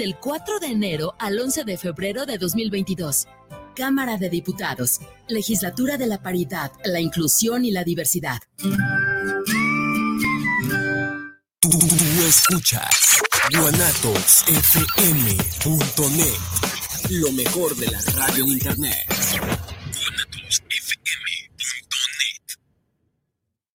del 4 de enero al 11 de febrero de 2022. Cámara de Diputados, Legislatura de la Paridad, la Inclusión y la Diversidad. Tú, escuchas guanatosfm.net, lo mejor de la radio internet.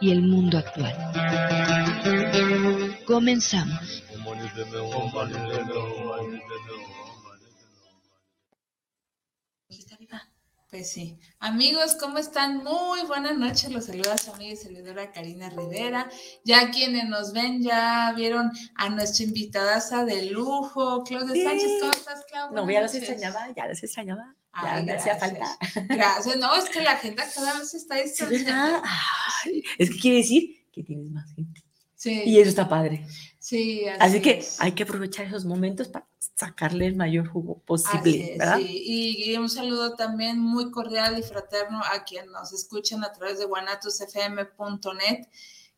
y el mundo actual. Comenzamos. Pues sí. Amigos, ¿cómo están? Muy buenas noches. Los saluda su amiga y servidora Karina Rivera. Ya quienes nos ven ya vieron a nuestra invitada de lujo, Claudia Sánchez. ¿Cómo estás, Claudia? No, ya los extrañaba, ya los extrañaba. Ya me hacía falta. Gracias. No, es que la agenda cada vez está distanciando. Es que quiere decir que tienes más gente. Sí. Y eso está padre. Sí, así, que hay que aprovechar esos momentos para sacarle el mayor jugo posible, ¿verdad? Sí. Y, un saludo también muy cordial y fraterno a quienes nos escuchan a través de guanatosfm.net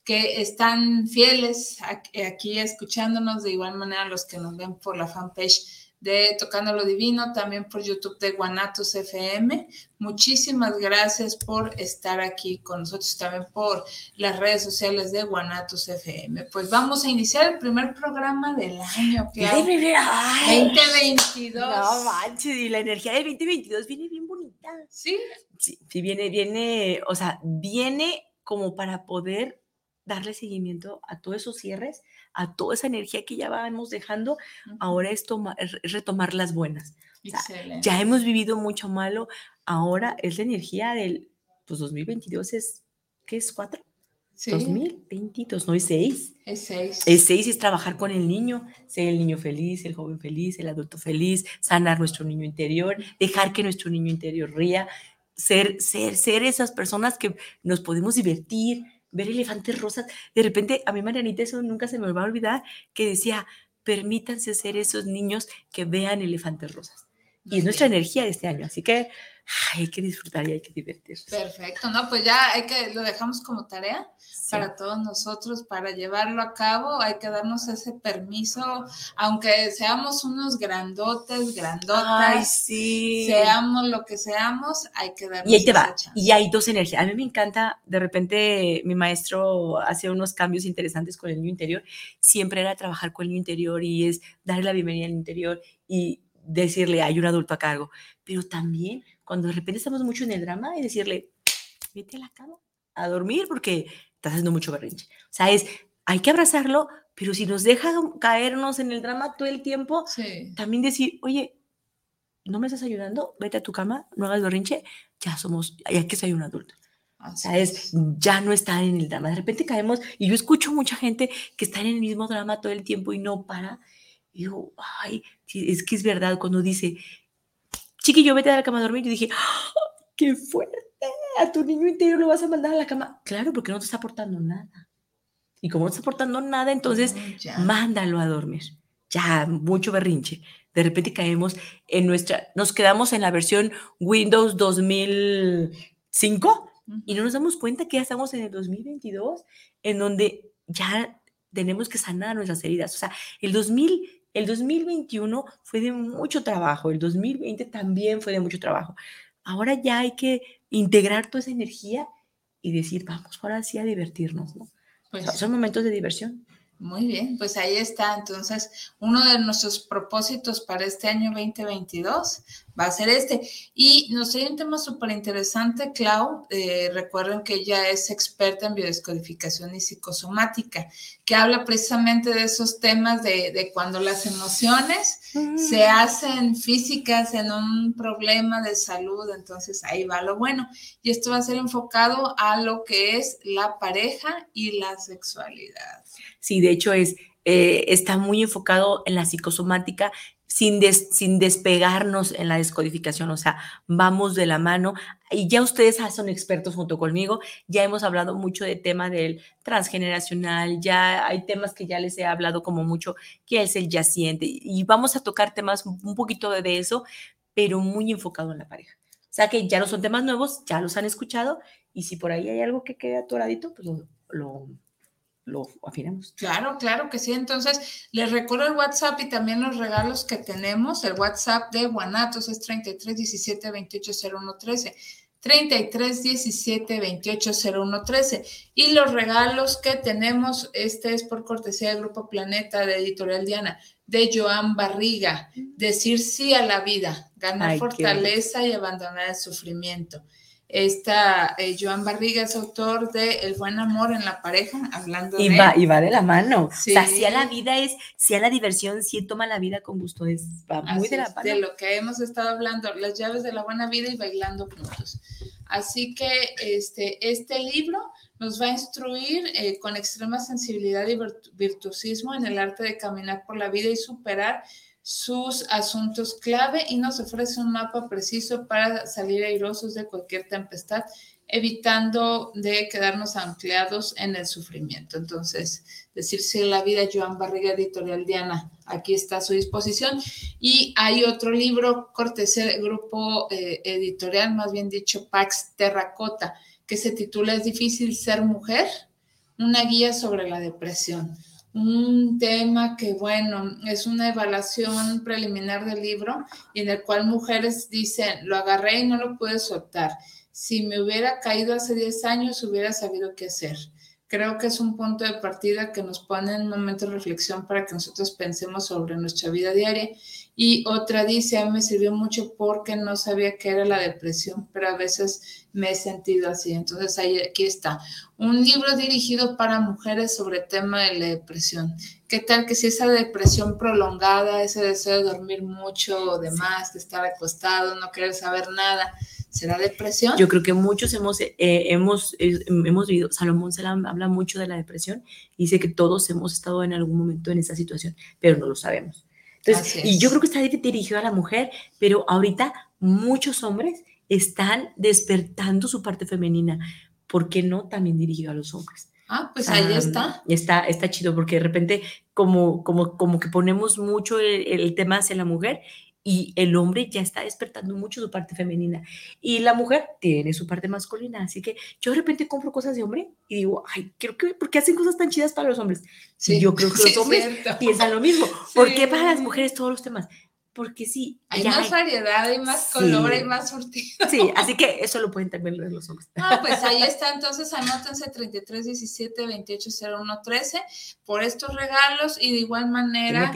que están fieles aquí escuchándonos, de igual manera los que nos ven por la fanpage de Tocando lo Divino, también por YouTube de Guanatos FM. Muchísimas gracias por estar aquí con nosotros, también por las redes sociales de Guanatos FM. Pues vamos a iniciar el primer programa del año, claro. 2022. No manches, y la energía de 2022 viene bien bonita. ¿Sí? Sí, sí, viene, viene, o sea, viene como para poder darle seguimiento a todos esos cierres, a toda esa energía que ya vamos dejando, ahora es, retomar las buenas. ya hemos vivido mucho malo, ahora es la energía del, pues 2022 es, ¿qué es? ¿Cuatro? 2022, no es seis. Es seis. Es seis es trabajar con el niño, ser el niño feliz, el joven feliz, el adulto feliz, sanar nuestro niño interior, dejar que nuestro niño interior ría, ser, ser, ser esas personas que nos podemos divertir, ver elefantes rosas. De repente, a mí, Marianita, eso nunca se me va a olvidar, que decía, permítanse ser esos niños que vean elefantes rosas. Y es nuestra energía de este año, así que hay que disfrutar y hay que divertirse. Perfecto, ¿no? Pues ya hay que, lo dejamos como tarea para todos nosotros, para llevarlo a cabo, hay que darnos ese permiso, aunque seamos unos grandotes, grandotas, sí. seamos lo que seamos, hay que darnos Y ahí te va, y hay dos energías. A mí me encanta, de repente mi maestro hace unos cambios interesantes con el niño interior, siempre era trabajar con el niño interior y es darle la bienvenida al interior y decirle, hay un adulto a cargo, pero también cuando de repente estamos mucho en el drama y decirle, vete a la cama a dormir porque estás haciendo mucho berrinche. O sea, es, hay que abrazarlo, pero si nos deja caernos en el drama todo el tiempo, también decir, oye, ¿no me estás ayudando? Vete a tu cama, no hagas berrinche, ya somos, ya que soy un adulto. o sea, es, ya no estar en el drama. De repente caemos, y yo escucho mucha gente que está en el mismo drama todo el tiempo y no para. Y digo, ay, es que es verdad cuando dice, chiquillo, vete a la cama a dormir. Y dije, ¡Ah, qué fuerte, a tu niño interior lo vas a mandar a la cama. Claro, porque no te está aportando nada. Y como no está aportando nada, entonces mándalo a dormir. Ya, mucho berrinche. De repente caemos en nuestra, nos quedamos en la versión Windows 2005 y no nos damos cuenta que ya estamos en el 2022, en donde ya tenemos que sanar nuestras heridas. O sea, el 2000 el 2021 fue de mucho trabajo, el 2020 también fue de mucho trabajo. Ahora ya hay que integrar toda esa energía y decir, vamos ahora sí a divertirnos, ¿no? Pues, son momentos de diversión. Muy bien, pues ahí está. Entonces, uno de nuestros propósitos para este año 2022 va a ser este. Y nos trae un tema súper interesante, Clau. Eh, recuerden que ella es experta en biodescodificación y psicosomática, que habla precisamente de esos temas de, de cuando las emociones se hacen físicas en un problema de salud. Entonces ahí va lo bueno. Y esto va a ser enfocado a lo que es la pareja y la sexualidad. Sí, de hecho es, eh, está muy enfocado en la psicosomática sin, sin despegarnos en la descodificación, o sea, vamos de la mano. Y ya ustedes son expertos junto conmigo, ya hemos hablado mucho de tema del transgeneracional, ya hay temas que ya les he hablado como mucho, que es el yaciente, y vamos a tocar temas un poquito de eso, pero muy enfocado en la pareja. O sea que ya no son temas nuevos, ya los han escuchado, y si por ahí hay algo que quede atoradito, pues lo afinamos. Claro, claro que sí. Entonces, les recuerdo el WhatsApp y también los regalos que tenemos. El WhatsApp de Guanatos es 33 17 28 01 13. 33 17 28 01 13. Y los regalos que tenemos, este es por cortesía del Grupo Planeta de Editorial Diana, de Joan Barriga. Decir sí a la vida, ganar fortaleza y abandonar el sufrimiento. Esta, eh, Joan Barriga es autor de El buen amor en la pareja, hablando y de... Va, y va de la mano. O sea, si a la vida es, si a la diversión, si toma la vida con gusto, es va muy de la mano. De lo que hemos estado hablando, las llaves de la buena vida y bailando juntos. Así que este, este libro nos va a instruir eh, con extrema sensibilidad y virtuosismo en el arte de caminar por la vida y superar sus asuntos clave y nos ofrece un mapa preciso para salir airosos de cualquier tempestad, evitando de quedarnos anclados en el sufrimiento. Entonces, decirse la vida, Joan Barriga, Editorial Diana, aquí está a su disposición. Y hay otro libro, cortesía del grupo eh, editorial, más bien dicho, Pax Terracota, que se titula Es difícil ser mujer, una guía sobre la depresión un tema que, bueno, es una evaluación preliminar del libro y en el cual mujeres dicen, lo agarré y no lo pude soltar. Si me hubiera caído hace 10 años, hubiera sabido qué hacer. Creo que es un punto de partida que nos pone en un momento de reflexión para que nosotros pensemos sobre nuestra vida diaria. Y otra dice, a mí me sirvió mucho porque no sabía qué era la depresión, pero a veces me he sentido así. Entonces ahí, aquí está, un libro dirigido para mujeres sobre el tema de la depresión. ¿Qué tal que si esa depresión prolongada, ese deseo de dormir mucho o demás, de estar acostado, no querer saber nada, será depresión? Yo creo que muchos hemos, eh, hemos, eh, hemos vivido, Salomón Salam habla mucho de la depresión dice que todos hemos estado en algún momento en esa situación, pero no lo sabemos. Entonces, y yo creo que está dirigido a la mujer, pero ahorita muchos hombres están despertando su parte femenina. ¿Por qué no también dirigido a los hombres? Ah, pues ahí está. Está, está chido porque de repente como, como, como que ponemos mucho el, tema hacia la mujer y el hombre ya está despertando mucho su parte femenina y la mujer tiene su parte masculina. Así que yo de repente compro cosas de hombre y digo, ay, creo que, ¿por qué hacen cosas tan chidas para los hombres? Sí, yo creo que los hombres piensan lo mismo. ¿Por qué para las mujeres todos los temas? Porque sí. Hay más variedad, hay más color, hay más surtido. Sí, así que eso lo pueden también leer los hombres. No, pues ahí está, entonces anótense 33 17 28 01 13 por estos regalos y de igual manera.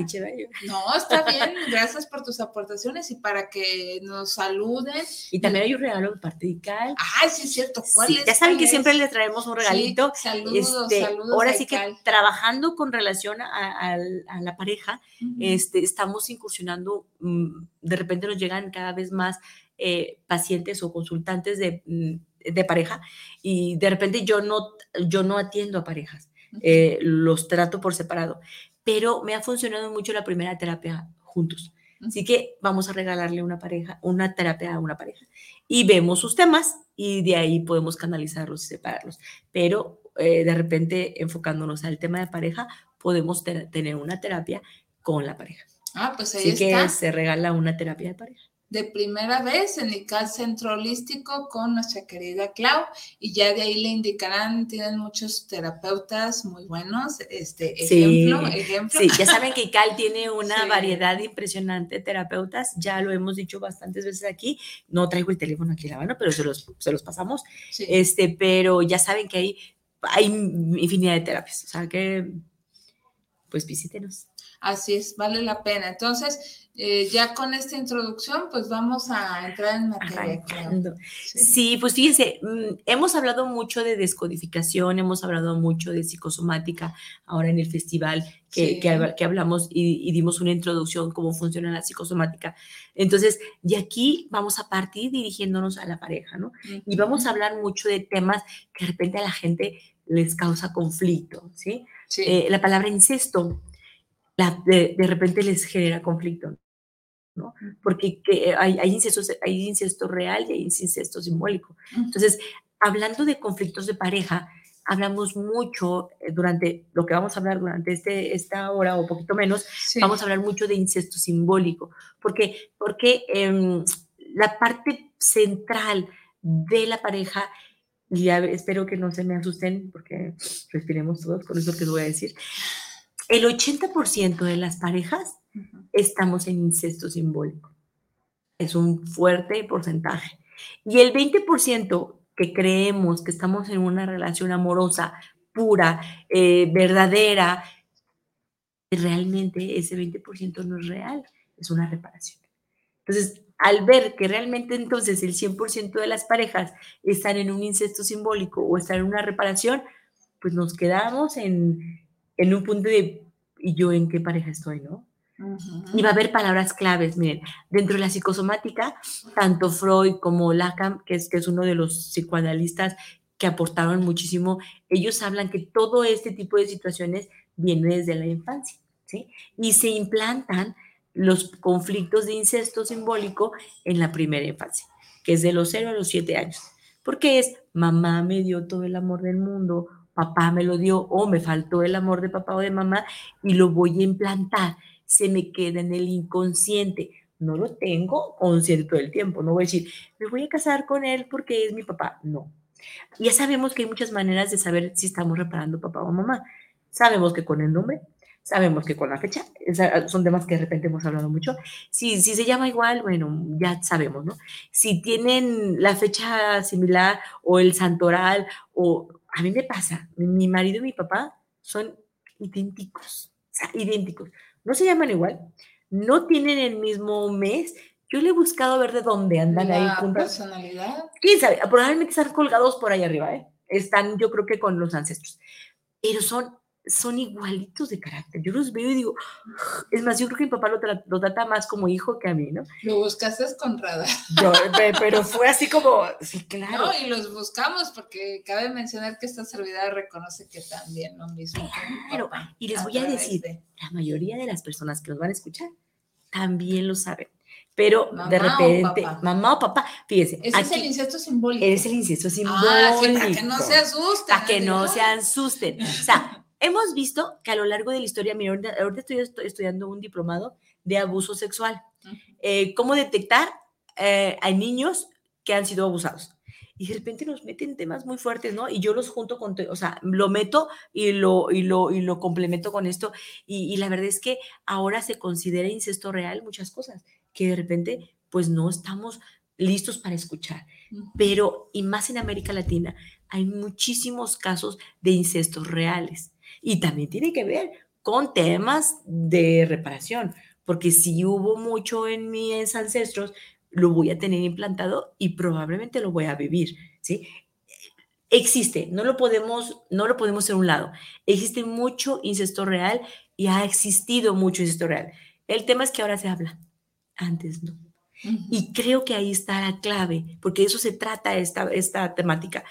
No, está bien, gracias por tus aportaciones y para que nos saluden. Y también hay un regalo de parte de Cal. Ay, sí, es cierto. ¿Cuál es? Ya saben que siempre les traemos un regalito. saludos, este, saludos. Ahora sí que trabajando con relación a, la pareja, este, estamos incursionando de repente nos llegan cada vez más eh, pacientes o consultantes mm, de, pareja y de repente yo no, yo no atiendo a parejas, eh, los trato por separado, pero me ha funcionado mucho la primera terapia juntos. Así que vamos a regalarle una pareja, una terapia a una pareja y vemos sus temas y de ahí podemos canalizarlos y separarlos. Pero eh, de repente enfocándonos al tema de pareja, podemos tener una terapia con la pareja. Ah, pues ahí Así que se regala una terapia de pareja. De primera vez en el CAL Centro Holístico con nuestra querida Clau y ya de ahí le indicarán, tienen muchos terapeutas muy buenos, este ejemplo, sí, ejemplo. Sí, ya saben que ICAL tiene una variedad impresionante de terapeutas, ya lo hemos dicho bastantes veces aquí, no traigo el teléfono aquí a la mano, pero se los, se los pasamos, este, pero ya saben que hay, hay infinidad de terapias, o sea que, pues visítenos. Así es, vale la pena. Entonces, eh, ya con esta introducción, pues vamos a entrar en materia. Sí. pues fíjense, mm, hemos hablado mucho de descodificación, hemos hablado mucho de psicosomática ahora en el festival que, que, hablamos y, dimos una introducción cómo funciona la psicosomática. Entonces, de aquí vamos a partir dirigiéndonos a la pareja, ¿no? Y vamos a hablar mucho de temas que de repente a la gente les causa conflicto, ¿sí? Eh, la palabra incesto de, de, repente les genera conflicto, ¿no? Porque que hay, hay, incesto, hay incesto real y hay incesto simbólico. Entonces, hablando de conflictos de pareja, hablamos mucho eh, durante lo que vamos a hablar durante este, esta hora o poquito menos, vamos a hablar mucho de incesto simbólico, porque, porque em, la parte central de la pareja, y espero que no se me asusten porque respiremos todos con eso que les voy a decir, el 80% de las parejas estamos en incesto simbólico. Es un fuerte porcentaje. Y el 20% que creemos que estamos en una relación amorosa, pura, eh, verdadera, realmente ese 20% no es real, es una reparación. Entonces, al ver que realmente entonces el 100% de las parejas están en un incesto simbólico o están en una reparación, pues nos quedamos en, en un punto de, ¿y yo en qué pareja estoy, no? Y va a haber palabras claves, miren, dentro de la psicosomática, tanto Freud como Lacan, que es, que es uno de los psicoanalistas que aportaron muchísimo, ellos hablan que todo este tipo de situaciones viene desde la infancia, ¿sí? Y se implantan los conflictos de incesto simbólico en la primera infancia, que es de los 0 a los 7 años, porque es mamá me dio todo el amor del mundo, papá me lo dio o me faltó el amor de papá o de mamá y lo voy a implantar, se me queda en el inconsciente. No lo tengo consciente todo el tiempo, no voy a decir, me voy a casar con él porque es mi papá, no. Ya sabemos que hay muchas maneras de saber si estamos reparando papá o mamá. Sabemos que con el nombre, sabemos que con la fecha, son temas que de repente hemos hablado mucho. Si, si se llama igual, bueno, ya sabemos, ¿no? Si tienen la fecha similar o el santoral o a mí me pasa, mi marido y mi papá son idénticos, o sea, idénticos. No se llaman igual, no tienen el mismo mes. Yo le he buscado ver de dónde andan ahí juntos. personalidad? ¿Quién sabe? Probablemente están colgados por ahí arriba, ¿eh? Están, yo creo que con los ancestros. Pero son son igualitos de carácter. Yo los veo y digo, es más, yo creo que mi papá lo, trata más como hijo que a mí, ¿no? Lo buscaste con radar. pero fue así como, sí, claro. No, y los buscamos porque cabe mencionar que esta servidora reconoce que también lo mismo. Claro, y les voy a decir, la mayoría de las personas que nos van a escuchar también lo saben. Pero de repente, mamá o papá, fíjense. Ese es el incesto simbólico. Es el incesto simbólico. Ah, sí, para que no se asusten. Para que no se asusten. O sea, Hemos visto que a lo largo de la historia, mira, ahorita estoy, estudiando un diplomado de abuso sexual. Eh, ¿Cómo detectar eh, a niños que han sido abusados? Y de repente nos meten temas muy fuertes, ¿no? Y yo los junto con, o sea, lo meto y lo, y lo, y lo complemento con esto. Y, y la verdad es que ahora se considera incesto real muchas cosas, que de repente, pues no estamos listos para escuchar. Pero, y más en América Latina, hay muchísimos casos de incestos reales. Y también tiene que ver con temas de reparación, porque si hubo mucho en mis ancestros, lo voy a tener implantado y probablemente lo voy a vivir, ¿sí? Existe, no lo podemos, no lo podemos hacer a un lado. Existe mucho incesto real y ha existido mucho incesto real. El tema es que ahora se habla, antes no. Y creo que ahí está la clave, porque eso se trata esta, esta temática,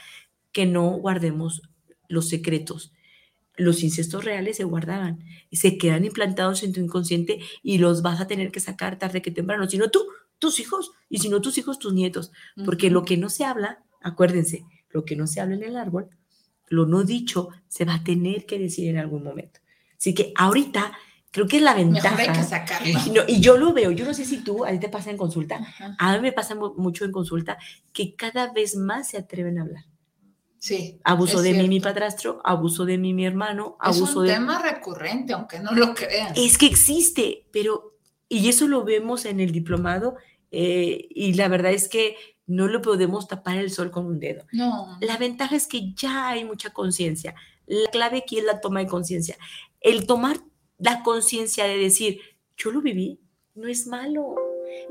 que no guardemos los secretos, los incestos reales se guardaban y se quedan implantados en tu inconsciente y los vas a tener que sacar tarde que temprano, si no tú, tus hijos, y si no tus hijos, tus nietos, porque lo que no se habla, acuérdense, lo que no se habla en el árbol, lo no dicho, se va a tener que decir en algún momento. Así que ahorita creo que es la ventaja. Mejor hay que sacarlo. Y, yo lo veo, yo no sé si tú, a ti te pasa en consulta, a mí me pasa mucho en consulta, que cada vez más se atreven a hablar. Sí. Abuso de mí mi padrastro, abuso de mí mi hermano, abuso es un de... tema recurrente, aunque no lo crean. Es que existe, pero, y eso lo vemos en el diplomado, eh, y la verdad es que no lo podemos tapar el sol con un dedo. No. La ventaja es que ya hay mucha conciencia. La clave aquí es la toma de conciencia. El tomar la conciencia de decir, yo lo viví, no es malo.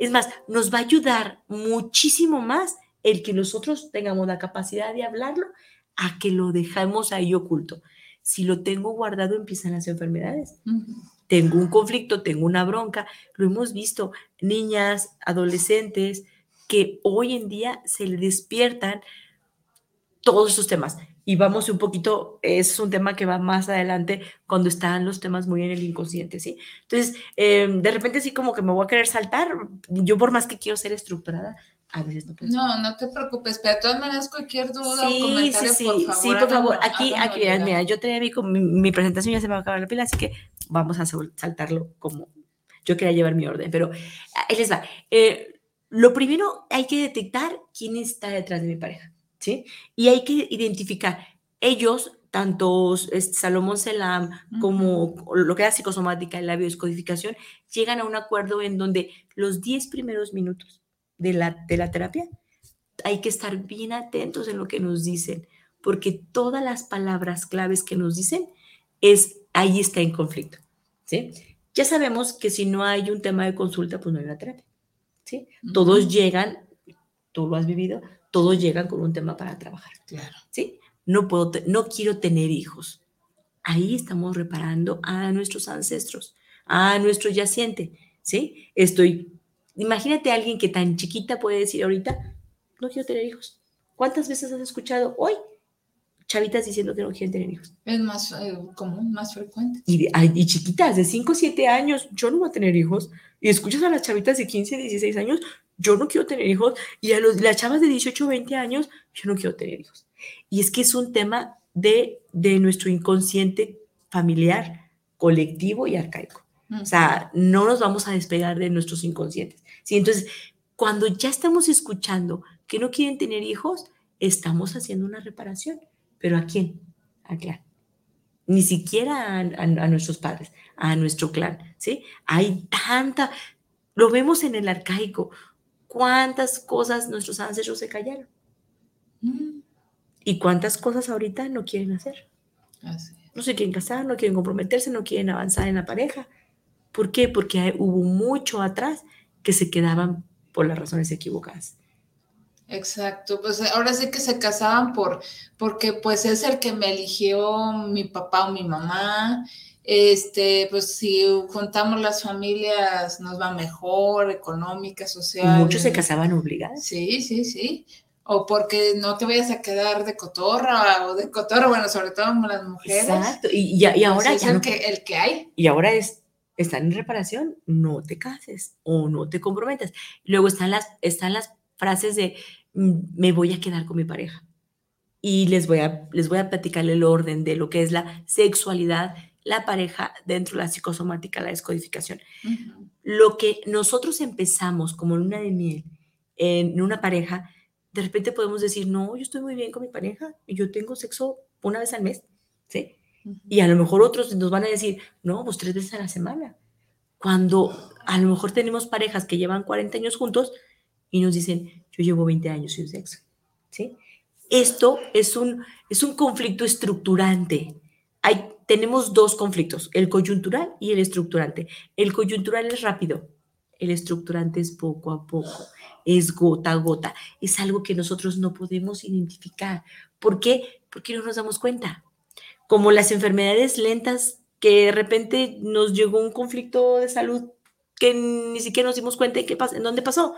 Es más, nos va a ayudar muchísimo más el que nosotros tengamos la capacidad de hablarlo a que lo dejamos ahí oculto. Si lo tengo guardado, empiezan las enfermedades. Tengo un conflicto, tengo una bronca. Lo hemos visto, niñas, adolescentes, que hoy en día se le despiertan todos esos temas. Y vamos un poquito, es un tema que va más adelante cuando están los temas muy en el inconsciente, ¿sí? Entonces, em, de repente sí como que me voy a querer saltar. Yo por más que quiero ser estructurada, a veces no puedo. No, no te preocupes, pero de todas maneras cualquier duda o comentario, sí, por favor. Sí, por favor. háganos- Aquí, háganos aquí, llegar. mira, yo tenía mi, mi, mi presentación, ya se me va a acabar la pila, así que vamos a saltarlo como yo quería llevar mi orden, pero ahí les va. Eh, lo primero, hay que detectar quién está detrás de mi pareja, ¿sí? Y hay que identificar ellos, tanto Salomón Selam como lo que era psicosomática y la biodescodificación, llegan a un acuerdo en donde los 10 primeros minutos de la, de la terapia hay que estar bien atentos en lo que nos dicen, porque todas las palabras claves que nos dicen es ahí está en conflicto, ¿sí? Ya sabemos que si no hay un tema de consulta, pues no hay una terapia, ¿sí? Todos llegan, tú lo has vivido, todos llegan con un tema para trabajar, Claro. ¿sí? No puedo, no quiero tener hijos. Ahí estamos reparando a nuestros ancestros, a nuestro yaciente, ¿sí? Estoy, imagínate a alguien que tan chiquita puede decir ahorita, no quiero tener hijos. ¿Cuántas veces has escuchado hoy chavitas diciendo que no quieren tener hijos? Es más eh, común, más frecuente. Y, de- ay, y chiquitas de 5 o 7 años, yo no voy a tener hijos. Y escuchas a las chavitas de 15, 16 años, yo no quiero tener hijos. Y a los, las chavas de 18, 20 años, yo no quiero tener hijos. Y es que es un tema de, de nuestro inconsciente familiar, colectivo y arcaico. O sea, no nos vamos a despegar de nuestros inconscientes. ¿sí? Entonces, cuando ya estamos escuchando que no quieren tener hijos, estamos haciendo una reparación. ¿Pero a quién? Al clan. Ni siquiera a, a- a nuestros padres, a nuestro clan. ¿sí? Hay tanta, lo vemos en el arcaico, cuántas cosas nuestros ancestros se callaron Mm, y cuántas cosas ahorita no quieren hacer. así. No se quieren casar, no quieren comprometerse, no quieren avanzar en la pareja. ¿Por qué? Porque hubo mucho atrás que se quedaban por las razones equivocadas. Exacto, pues ahora sí que se casaban por, porque pues es el que me eligió mi papá o mi mamá. Este, pues si juntamos las familias nos va mejor, económica, Y social. muchos se casaban obligados. Sí, sí, sí. O porque no te vayas a quedar de cotorra o de cotorra, bueno, sobre todo las mujeres. Exacto. Y, y- y ahora Pues es ya el, no- que, el que hay. y ahora es, están en reparación, no te cases o no te comprometas. Luego están las, están las frases de "Mm, me voy a quedar con mi pareja. Y les voy, a, les voy a platicar el orden de lo que es la sexualidad, la pareja dentro de la psicosomática, la descodificación. Lo que nosotros empezamos como luna de miel en una pareja, de repente podemos decir, no, yo estoy muy bien con mi pareja y yo tengo sexo una vez al mes, ¿sí? Y a lo mejor otros nos van a decir, no, pues tres veces a la semana. Cuando a lo mejor tenemos parejas que llevan 40 años juntos y nos dicen, yo llevo 20 años sin sexo. ¿Sí? Esto es un, es un conflicto estructurante. Hay, tenemos dos conflictos, el coyuntural y el estructurante. El coyuntural es rápido, el estructurante es poco a poco, es gota a gota, es algo que nosotros no podemos identificar. ¿Por qué? Porque no nos damos cuenta como las enfermedades lentas que de repente nos llegó un conflicto de salud que ni siquiera nos dimos cuenta de qué en dónde pasó.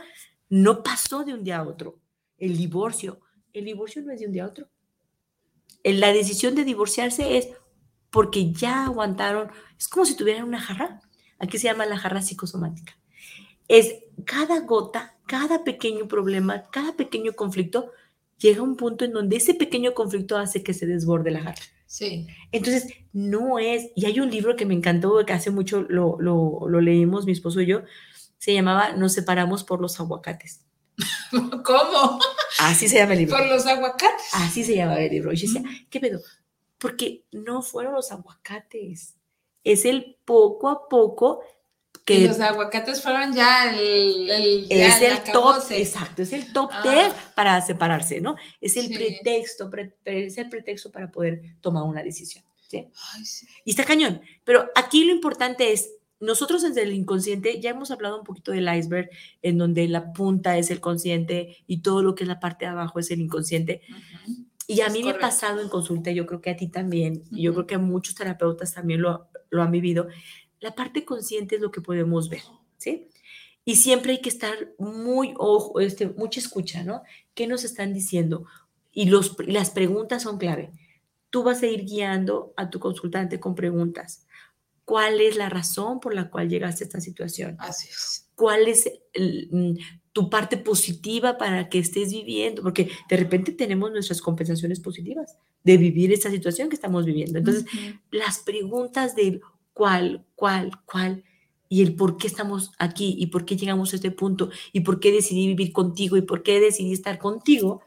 No pasó de un día a otro. El divorcio, el divorcio no es de un día a otro. La decisión de divorciarse es porque ya aguantaron, es como si tuvieran una jarra. Aquí se llama la jarra psicosomática. Es cada gota, cada pequeño problema, cada pequeño conflicto, llega a un punto en donde ese pequeño conflicto hace que se desborde la jarra. Sí. Entonces, no es, y hay un libro que me encantó, que hace mucho lo, lo, lo leímos mi esposo y yo, se llamaba Nos separamos por los aguacates. ¿Cómo? Así se llama el libro. Por los aguacates. Así se llama el libro. Y yo decía, ¿qué pedo? Porque no fueron los aguacates, es el poco a poco Que que los aguacates fueron ya el, el, ya es el top, exacto, es el top Ah. 10 para separarse, ¿no? Es el Sí. pretexto, pre- es el pretexto para poder tomar una decisión. ¿sí? Ay, sí. Y está cañón. Pero aquí lo importante es, nosotros desde el inconsciente ya hemos hablado un poquito del iceberg, en donde la punta es el consciente y todo lo que es la parte de abajo es el inconsciente. Ujú. Y a mí me ha pasado en consulta, yo creo que a ti también, y yo Ujú. creo que a muchos terapeutas también lo, lo han vivido. La parte consciente es lo que podemos ver, ¿sí? Y siempre hay que estar muy ojo, este, mucha escucha, ¿no? ¿Qué nos están diciendo? Y los, las preguntas son clave. Tú vas a ir guiando a tu consultante con preguntas. ¿Cuál es la razón por la cual llegaste a esta situación? Así es. cuál es el, mm, tu parte positiva para que estés viviendo, porque de repente tenemos nuestras compensaciones positivas de vivir esta situación que estamos viviendo. Entonces, las preguntas del cuál, cuál, cuál, y el por qué estamos aquí, y por qué llegamos a este punto, y por qué decidí vivir contigo, y por qué decidí estar contigo.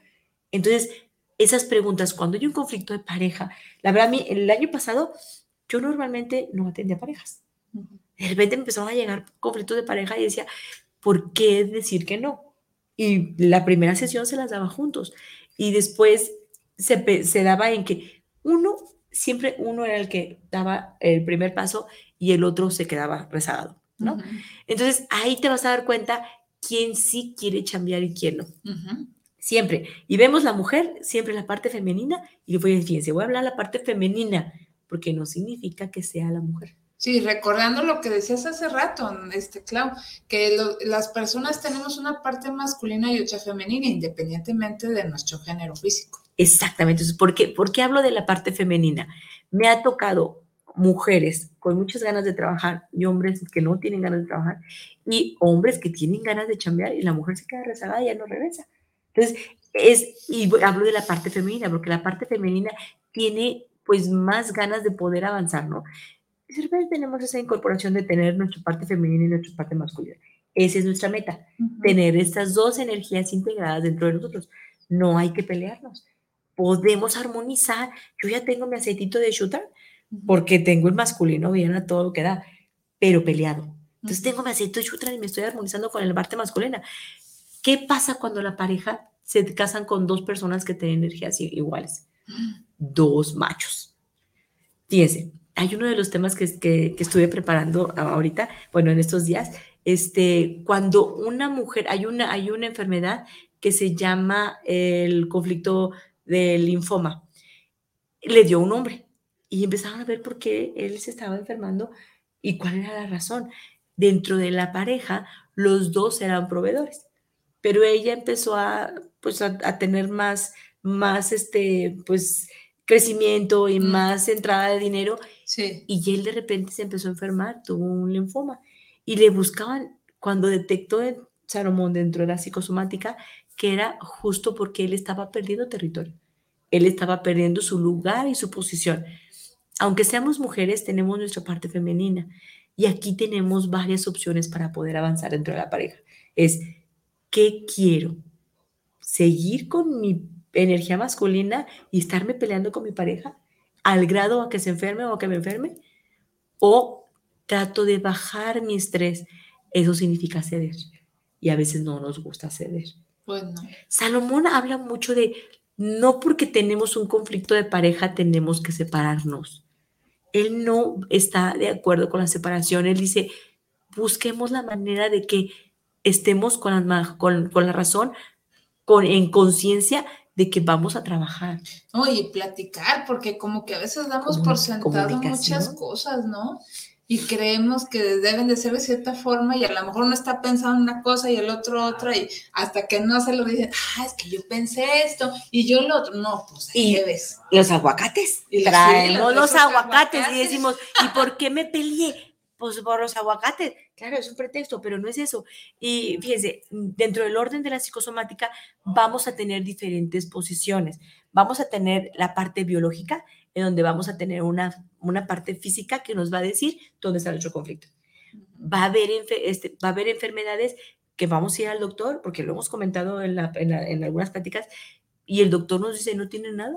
Entonces, esas preguntas, cuando hay un conflicto de pareja, la verdad, a mí, el año pasado, yo normalmente no atendía parejas de repente empezaron a llegar conflictos de pareja y decía, ¿por qué decir que no? Y la primera sesión se las daba juntos. Y después se daba en que uno, siempre uno era el que daba el primer paso y el otro se quedaba rezagado, ¿no? Entonces ahí te vas a dar cuenta quién sí quiere chambear y quién no. Siempre. Y vemos la mujer, siempre la parte femenina, y voy, fíjense, voy a hablar la parte femenina, porque no significa que sea la mujer. Sí, recordando lo que decías hace rato, este Clau, que lo- las personas tenemos una parte masculina y otra femenina, independientemente de nuestro género físico. Exactamente. Entonces, ¿por qué, ¿por qué hablo de la parte femenina? Me ha tocado mujeres con muchas ganas de trabajar y hombres que no tienen ganas de trabajar y hombres que tienen ganas de chambear y la mujer se queda rezagada y ya no regresa. Entonces, es, y hablo de la parte femenina, porque la parte femenina tiene pues más ganas de poder avanzar, ¿no? Y tenemos esa incorporación de tener nuestra parte femenina y nuestra parte masculina. Esa es nuestra meta tener estas dos energías integradas dentro de nosotros. No hay que pelearnos. Podemos armonizar. Yo ya tengo mi aceitito de shooter porque tengo el masculino bien a todo lo que da, pero peleado. Entonces tengo mi aceite de shooter y me estoy armonizando con la parte masculina. ¿Qué pasa cuando la pareja se casan con dos personas que tienen energías iguales? Dos machos. Fíjense, hay uno de los temas que, que, que estuve preparando ahorita, bueno, en estos días, este, cuando una mujer, hay una, hay una enfermedad que se llama el conflicto del linfoma, le dio un nombre y empezaron a ver por qué él se estaba enfermando y cuál era la razón. Dentro de la pareja, los dos eran proveedores, pero ella empezó a, pues, a, a tener más, más, este, pues, crecimiento y Mm. más entrada de dinero Sí. y él de repente se empezó a enfermar, tuvo un linfoma y le buscaban cuando detectó en Salomón dentro de la psicosomática que era justo porque él estaba perdiendo territorio. Él estaba perdiendo su lugar y su posición. Aunque seamos mujeres, tenemos nuestra parte femenina y aquí tenemos varias opciones para poder avanzar dentro de la pareja. Es, ¿qué quiero? ¿Seguir con mi energía masculina y estarme peleando con mi pareja al grado a que se enferme o a que me enferme? ¿O trato de bajar mi estrés? Eso significa ceder. Y a veces no nos gusta ceder. Pues no. Salomón habla mucho de no porque tenemos un conflicto de pareja tenemos que separarnos. Él no está de acuerdo con la separación. Él dice, busquemos la manera de que estemos con la, con, con la razón, con, en conciencia de que vamos a trabajar. No, y platicar, porque como que a veces damos por sentado muchas cosas, ¿no? Y creemos que deben de ser de cierta forma y a lo mejor uno está pensando una cosa y el otro otra y hasta que no se lo dicen, ah, es que yo pensé esto y yo lo otro, no, pues ahí Y- que ves. Los aguacates. Y Traemos los- los esos aguacates y aguacates. decimos, ¿y por qué me peleé? Pues por los aguacates. Claro, es un pretexto, pero no es eso. Y fíjense, dentro del orden de la psicosomática vamos a tener diferentes posiciones. Vamos a tener la parte biológica, en donde vamos a tener una, una parte física que nos va a decir dónde está nuestro conflicto. Va a haber, este, va a haber enfermedades que vamos a ir al doctor, porque lo hemos comentado en, la- en la- en algunas pláticas, y el doctor nos dice, no tiene nada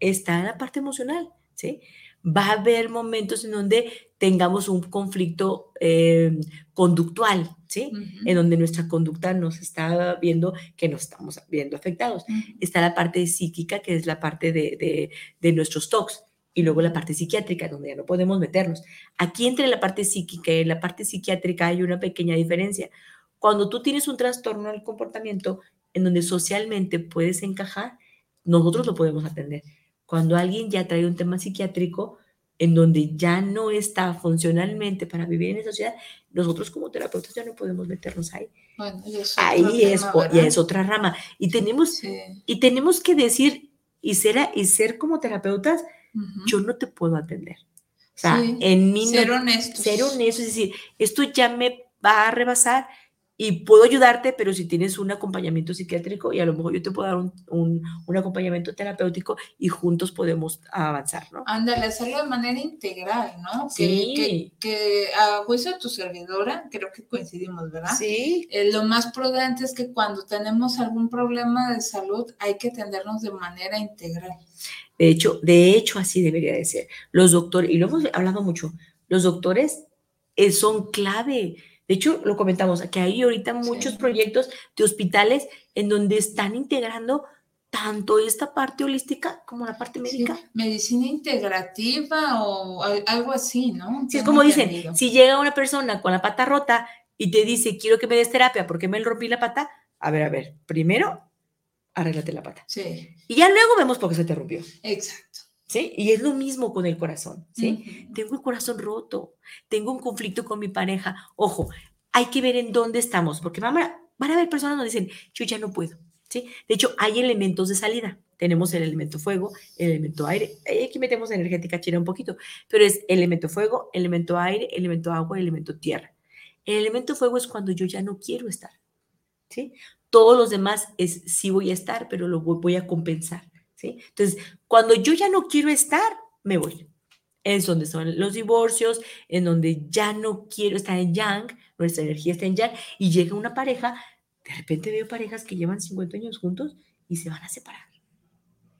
está en la parte emocional, ¿sí? Va a haber momentos en donde tengamos un conflicto eh, conductual, ¿sí? En donde nuestra conducta nos está viendo que nos estamos viendo afectados. Está la parte psíquica, que es la parte de, de, de nuestros TOCs, y luego la parte psiquiátrica, donde ya no podemos meternos. Aquí entre la parte psíquica y la parte psiquiátrica hay una pequeña diferencia. Cuando tú tienes un trastorno del comportamiento en donde socialmente puedes encajar, nosotros lo podemos atender. Cuando alguien ya trae un tema psiquiátrico en donde ya no está funcionalmente para vivir en esa sociedad, nosotros como terapeutas ya no podemos meternos ahí. Bueno, y es ahí es, tema, es otra rama. Y tenemos, Sí. y tenemos que decir y ser, y ser como terapeutas, Ujú. yo no te puedo atender. O sea, Sí, en mí no- Ser honestos. ser honesto, es decir, esto ya me va a rebasar y puedo ayudarte, pero si tienes un acompañamiento psiquiátrico y a lo mejor yo te puedo dar un, un- un acompañamiento terapéutico y juntos podemos avanzar, ¿no? Ándale, hacerlo de manera integral, ¿no? Sí. Que, que, que a juicio de tu servidora, creo que coincidimos, ¿verdad? Sí. Eh, lo más prudente es que cuando tenemos algún problema de salud hay que atendernos de manera integral. De hecho, de hecho, así debería de ser. Los doctores, y lo hemos hablado mucho, los doctores eh, son clave. De hecho, lo comentamos, que hay ahorita muchos Sí. proyectos de hospitales en donde están integrando tanto esta parte holística como la parte Sí, médica. medicina integrativa o al- algo así, ¿no? Sí, es como dicen, si llega una persona con la pata rota y te dice, quiero que me des terapia porque me rompí la pata, a ver, a ver, primero, arréglate la pata. Sí, Y ya luego vemos por qué se te rompió, exacto. ¿Sí? Y es lo mismo con el corazón. Tengo el corazón roto, tengo un conflicto con mi pareja. Ojo, hay que ver en dónde estamos, porque van a, van a haber personas que dicen, yo ya no puedo, ¿sí? De hecho, hay elementos de salida. Tenemos el elemento fuego, el elemento aire. Aquí metemos energética china un poquito, pero es elemento fuego, elemento aire, elemento agua, elemento tierra. El elemento fuego es cuando yo ya no quiero estar, ¿sí? Todos los demás es sí voy a estar, pero lo voy, voy a compensar, ¿sí? Entonces, cuando yo ya no quiero estar, me voy. Es donde son los divorcios, en donde ya no quiero estar en yang, nuestra energía está en yang, y llega una pareja, de repente veo parejas que llevan 50 años juntos y se van a separar.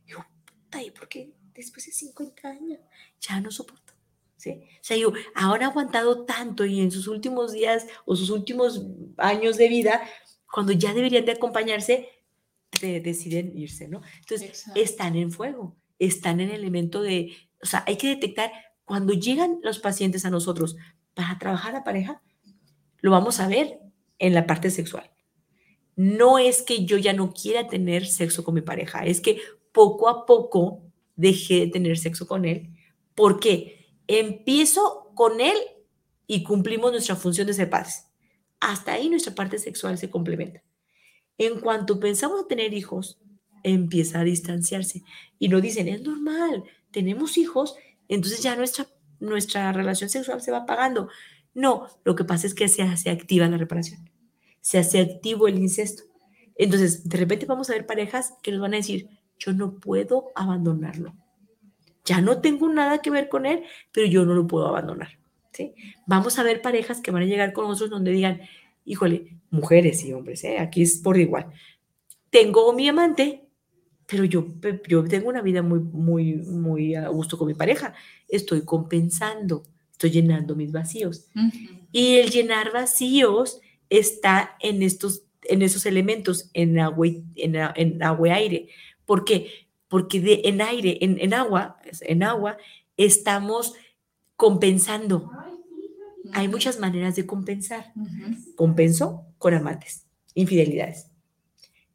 Digo, puta, ¿y por qué después de 50 años ya no soporto? ¿Sí? O sea, yo, ahora ha aguantado tanto y en sus últimos días o sus últimos años de vida, cuando ya deberían de acompañarse, de- deciden irse, ¿no? Entonces, Exacto. están en fuego, están en elemento de, o sea, hay que detectar cuando llegan los pacientes a nosotros para trabajar la pareja, lo vamos a ver en la parte sexual. No es que yo ya no quiera tener sexo con mi pareja, es que poco a poco dejé de tener sexo con él. ¿Por qué? Empiezo con él y cumplimos nuestra función de ser padres. Hasta ahí nuestra parte sexual se complementa. En cuanto pensamos tener hijos, empieza a distanciarse. Y no dicen, es normal, tenemos hijos, entonces ya nuestra, nuestra relación sexual se va apagando. No, lo que pasa es que se hace activa la reparación, se hace activo el incesto. Entonces, de repente vamos a ver parejas que nos van a decir, yo no puedo abandonarlo. Ya no tengo nada que ver con él, pero yo no lo puedo abandonar. ¿sí? Vamos a ver parejas que van a llegar con nosotros donde digan, híjole, mujeres y hombres, ¿eh? aquí es por igual. Tengo mi amante, pero yo, yo tengo una vida muy, muy, muy a gusto con mi pareja. Estoy compensando, estoy llenando mis vacíos. Y el llenar vacíos está en estos, en esos elementos, en agua, en agua y aire. ¿Por qué? Porque de, en aire, en, en agua, en agua, estamos compensando. Hay muchas maneras de compensar. Ujú. Compenso con amantes, infidelidades.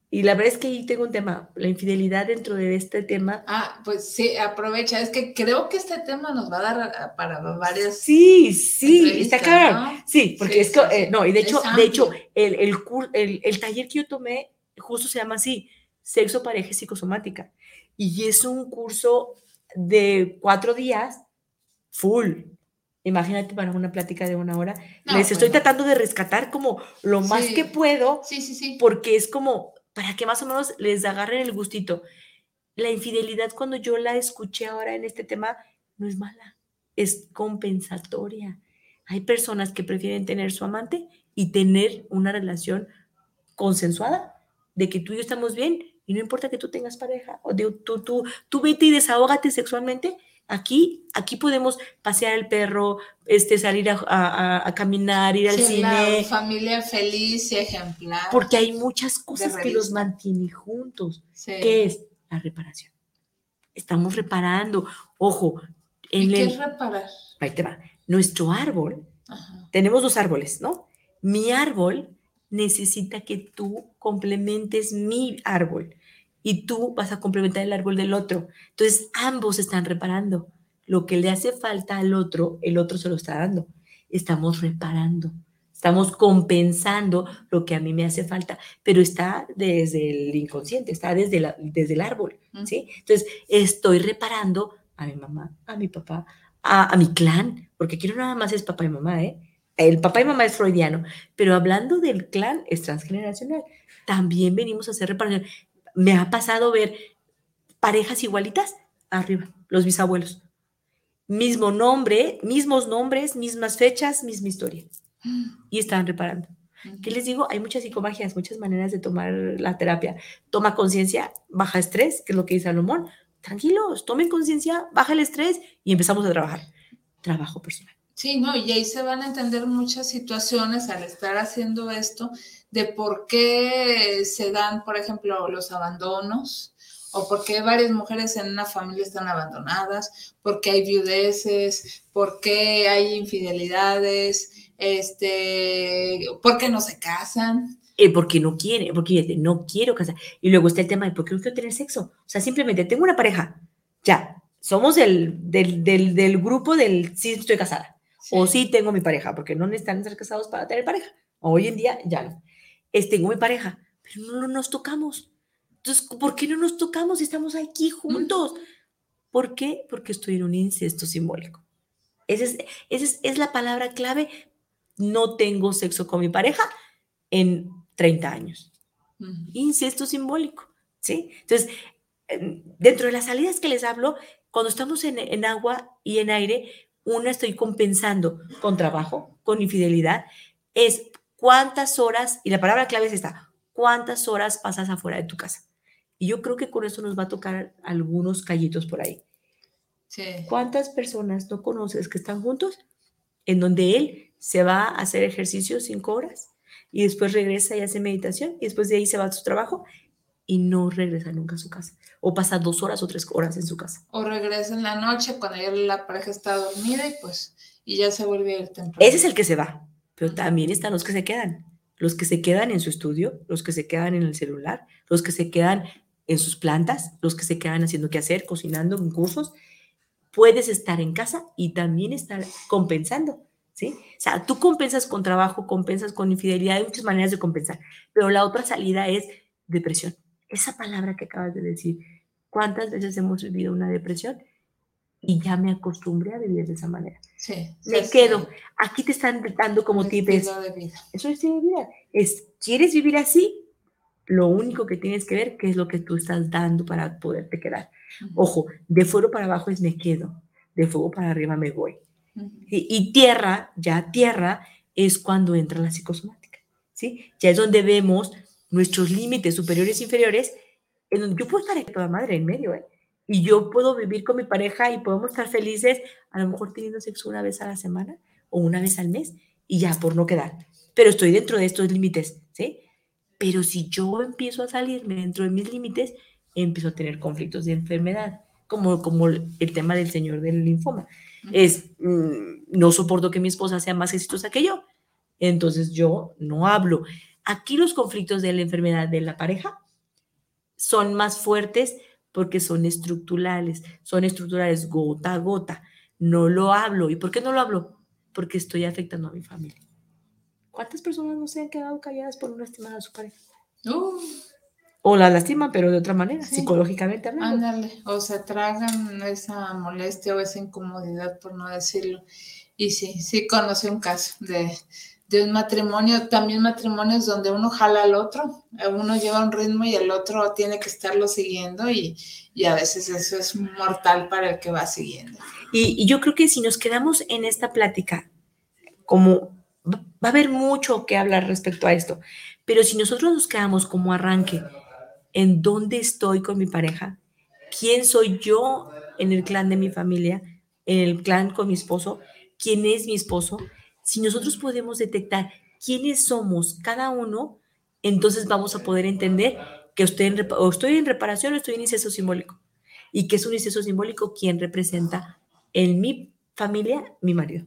Y la verdad es que ahí tengo un tema, la infidelidad dentro de este tema. Ah, pues sí, aprovecha. Es que creo que este tema nos va a dar a- para varias. Sí, sí, está claro. ¿no? Sí, porque Sí, es que, sí, eh, no, y de hecho, de hecho, el, el, el, el taller que yo tomé justo se llama así, Sexo, Pareja y Psicosomática. Y es un curso de cuatro días, full. Imagínate para una plática de una hora. No, Les estoy bueno. tratando de rescatar como lo más Sí. que puedo, Sí, sí, sí. porque es como para que más o menos les agarren el gustito. La infidelidad, cuando yo la escuché ahora en este tema, no es mala, es compensatoria. Hay personas que prefieren tener su amante y tener una relación consensuada de que tú y yo estamos bien y no importa que tú tengas pareja o de, tú, tú, tú vete y desahógate sexualmente. Aquí, aquí podemos pasear el perro, este, salir a, a- a- caminar, ir al Sí, cine, familia feliz y ejemplar. porque hay muchas cosas que los revista. mantienen juntos. Sí. ¿Qué es? La reparación. Estamos reparando. Ojo, en ¿Y qué es reparar? Ahí te va. Nuestro árbol, tenemos dos árboles, ¿no? Mi árbol necesita que tú complementes mi árbol y tú vas a complementar el árbol del otro. Entonces, ambos están reparando. Lo que le hace falta al otro, el otro se lo está dando. Estamos reparando. Estamos compensando lo que a mí me hace falta, pero está desde el inconsciente, está desde, la, desde el árbol, ¿sí? Entonces, estoy reparando a mi mamá, a mi papá, a, a mi clan, porque quiero nada más es papá y mamá, ¿eh? El papá y mamá es freudiano, pero hablando del clan es transgeneracional. También venimos a hacer reparación. Me ha pasado ver parejas igualitas arriba, los bisabuelos. Mismo nombre, mismos nombres, mismas fechas, misma historia. Y están reparando. ¿Qué les digo? Hay muchas psicomagias, muchas maneras de tomar la terapia. Toma conciencia, baja estrés, que es lo que dice Salomón. Tranquilos, tomen conciencia, baja el estrés y empezamos a trabajar. Trabajo personal. Sí, no, y ahí se van a entender muchas situaciones al estar haciendo esto de por qué se dan, por ejemplo, los abandonos o por qué varias mujeres en una familia están abandonadas, por qué hay viudeces, por qué hay infidelidades, este, por qué no se casan. Eh, porque no quiere, porque no quiero casar. Y luego está el tema de por qué no quiero tener sexo. O sea, simplemente tengo una pareja, ya, somos del, del, del, del grupo del sí estoy casada o sí tengo mi pareja, porque no necesitan ser casados para tener pareja. Hoy en día ya no. Es, tengo mi pareja, pero no nos tocamos. Entonces, ¿por qué no nos tocamos si estamos aquí juntos? ¿Por qué? Porque estoy en un incesto simbólico. Esa es, es, es la palabra clave. No tengo sexo con mi pareja en 30 años. Incesto simbólico. ¿sí? Entonces, dentro de las salidas que les hablo, cuando estamos en, en agua y en aire, una estoy compensando con trabajo, con infidelidad, es cuántas horas, y la palabra clave es esta, cuántas horas pasas afuera de tu casa. Y yo creo que con eso nos va a tocar algunos callitos por ahí. ¿Cuántas personas no conoces que están juntos en donde él se va a hacer ejercicio cinco horas y después regresa y hace meditación y después de ahí se va a su trabajo y no regresa nunca a su casa. O pasa dos horas o tres horas en su casa. O regresa en la noche cuando ya la pareja está dormida y pues y ya se vuelve a ir temprano. Ese es el que se va, pero también están los que se quedan. Los que se quedan en su estudio, los que se quedan en el celular, los que se quedan en sus plantas, los que se quedan haciendo qué hacer, cocinando en cursos. Puedes estar en casa y también estar compensando. ¿Sí? O sea, tú compensas con trabajo, compensas con infidelidad, hay muchas maneras de compensar, pero la otra salida es depresión esa palabra que acabas de decir, ¿cuántas veces hemos vivido una depresión? Y ya me acostumbré a vivir de esa manera. Sí. Me quedo. Aquí te están dando como tips. De vida. Eso es estilo de vida. Es, ¿quieres vivir así? Lo único que tienes que ver qué es lo que tú estás dando para poderte quedar. Ojo, de fuego para abajo es me quedo, de fuego para arriba me voy. y, y, tierra, ya tierra, es cuando entra la psicosomática. ¿sí? Ya es donde vemos nuestros límites superiores e inferiores, en donde yo puedo estar aquí toda madre en medio, ¿eh? Y yo puedo vivir con mi pareja y podemos estar felices, a lo mejor teniendo sexo una vez a la semana o una vez al mes, y ya, por no quedar. Pero estoy dentro de estos límites, ¿sí? Pero si yo empiezo a salirme dentro de mis límites, empiezo a tener conflictos de enfermedad, como, como el tema del señor del linfoma. Es, mm, no soporto que mi esposa sea más exitosa que yo, entonces yo no hablo. Aquí los conflictos de la enfermedad de la pareja son más fuertes porque son estructurales, son estructurales gota a gota. No lo hablo. ¿Y por qué no lo hablo? Porque estoy afectando a mi familia. ¿Cuántas personas no se han quedado calladas por no lastimar a su pareja? O la lastiman, pero de otra manera, psicológicamente Ándale, o se tragan esa molestia o esa incomodidad, por no decirlo. Y sí, sí conocí un caso de, de un matrimonio, también matrimonios donde uno jala al otro, uno lleva un ritmo y el otro tiene que estarlo siguiendo y, a veces eso es mortal para el que va siguiendo. Y, yo creo que si nos quedamos en esta plática, como va a haber mucho que hablar respecto a esto, pero si nosotros nos quedamos como arranque en dónde estoy con mi pareja, quién soy yo en el clan de mi familia, en el clan con mi esposo, quién es mi esposo, si nosotros podemos detectar quiénes somos cada uno, entonces vamos a poder entender que estoy en, estoy en reparación o estoy en incesto simbólico. y que es un incesto simbólico quien representa en mi familia mi marido.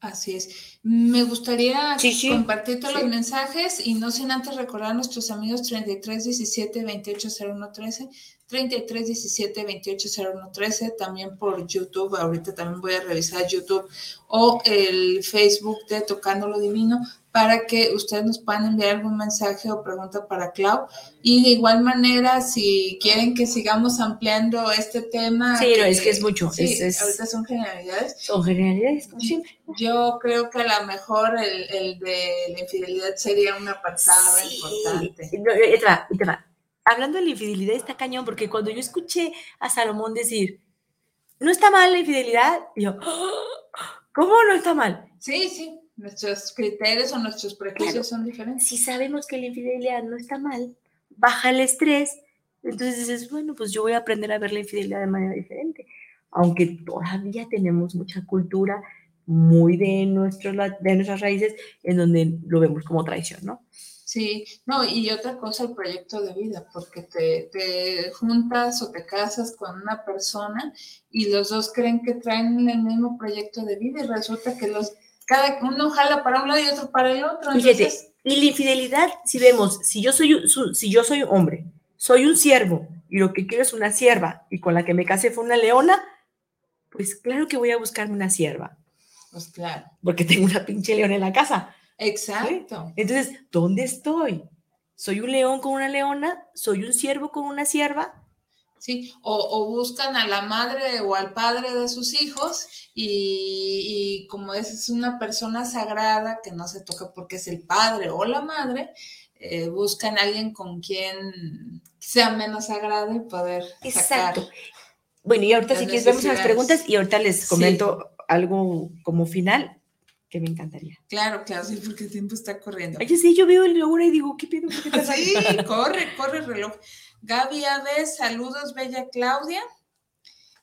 Así es. Me gustaría Sí, sí, compartir todos sí. los mensajes y no sin antes recordar a nuestros amigos 33 17 28 01 13, 33 17 28 01 13, también por YouTube. Ahorita también voy a revisar YouTube o el Facebook de Tocando lo Divino para que ustedes nos puedan enviar algún mensaje o pregunta para Clau. Y de igual manera, si quieren que sigamos ampliando este tema. Sí, no, es que es mucho, sí, es- es- ahorita son generalidades. Son generalidades, como siempre. Yo creo que a lo mejor el, el de la infidelidad sería un apartado Sí. importante. No, te va, te va. Hablando de la infidelidad está cañón, porque cuando yo escuché a Salomón decir, no está mal la infidelidad, yo, "Ah, ¿cómo no está mal? Sí, sí, nuestros criterios o nuestros prejuicios Claro. son diferentes. Si sabemos que la infidelidad no está mal, baja el estrés, entonces dices, bueno, pues yo voy a aprender a ver la infidelidad de manera diferente. Aunque todavía tenemos mucha cultura muy de, nuestros, de nuestras raíces en donde lo vemos como traición, ¿no? Sí, no, y otra cosa, el proyecto de vida, porque te, te juntas o te casas con una persona y los dos creen que traen el mismo proyecto de vida y resulta que los cada uno jala para un lado y otro para el otro. Fíjate, Entonces, y la infidelidad, si vemos, si yo soy, si yo soy hombre, soy un siervo y lo que quiero es una sierva y con la que me casé fue una leona, pues claro que voy a buscarme una sierva, pues claro, porque tengo una pinche leona en la casa. exacto. Entonces, ¿dónde estoy? ¿Soy un león con una leona? ¿Soy un siervo con una sierva? Sí, o, o buscan a la madre o al padre de sus hijos y, y como es, es una persona sagrada que no se toca porque es el padre o la madre, eh, buscan a alguien con quien sea menos sagrado y poder sacar. Exacto. Bueno, y ahorita si quieres vamos a las preguntas y ahorita les Sí. comento algo como final que me encantaría. Claro, claro, sí, porque el tiempo está corriendo. Oye, sí, yo veo el hora y digo, ¿qué pedo? ¿Qué pasa? Sí, corre, corre el reloj. Gaby Aves, saludos, bella Claudia.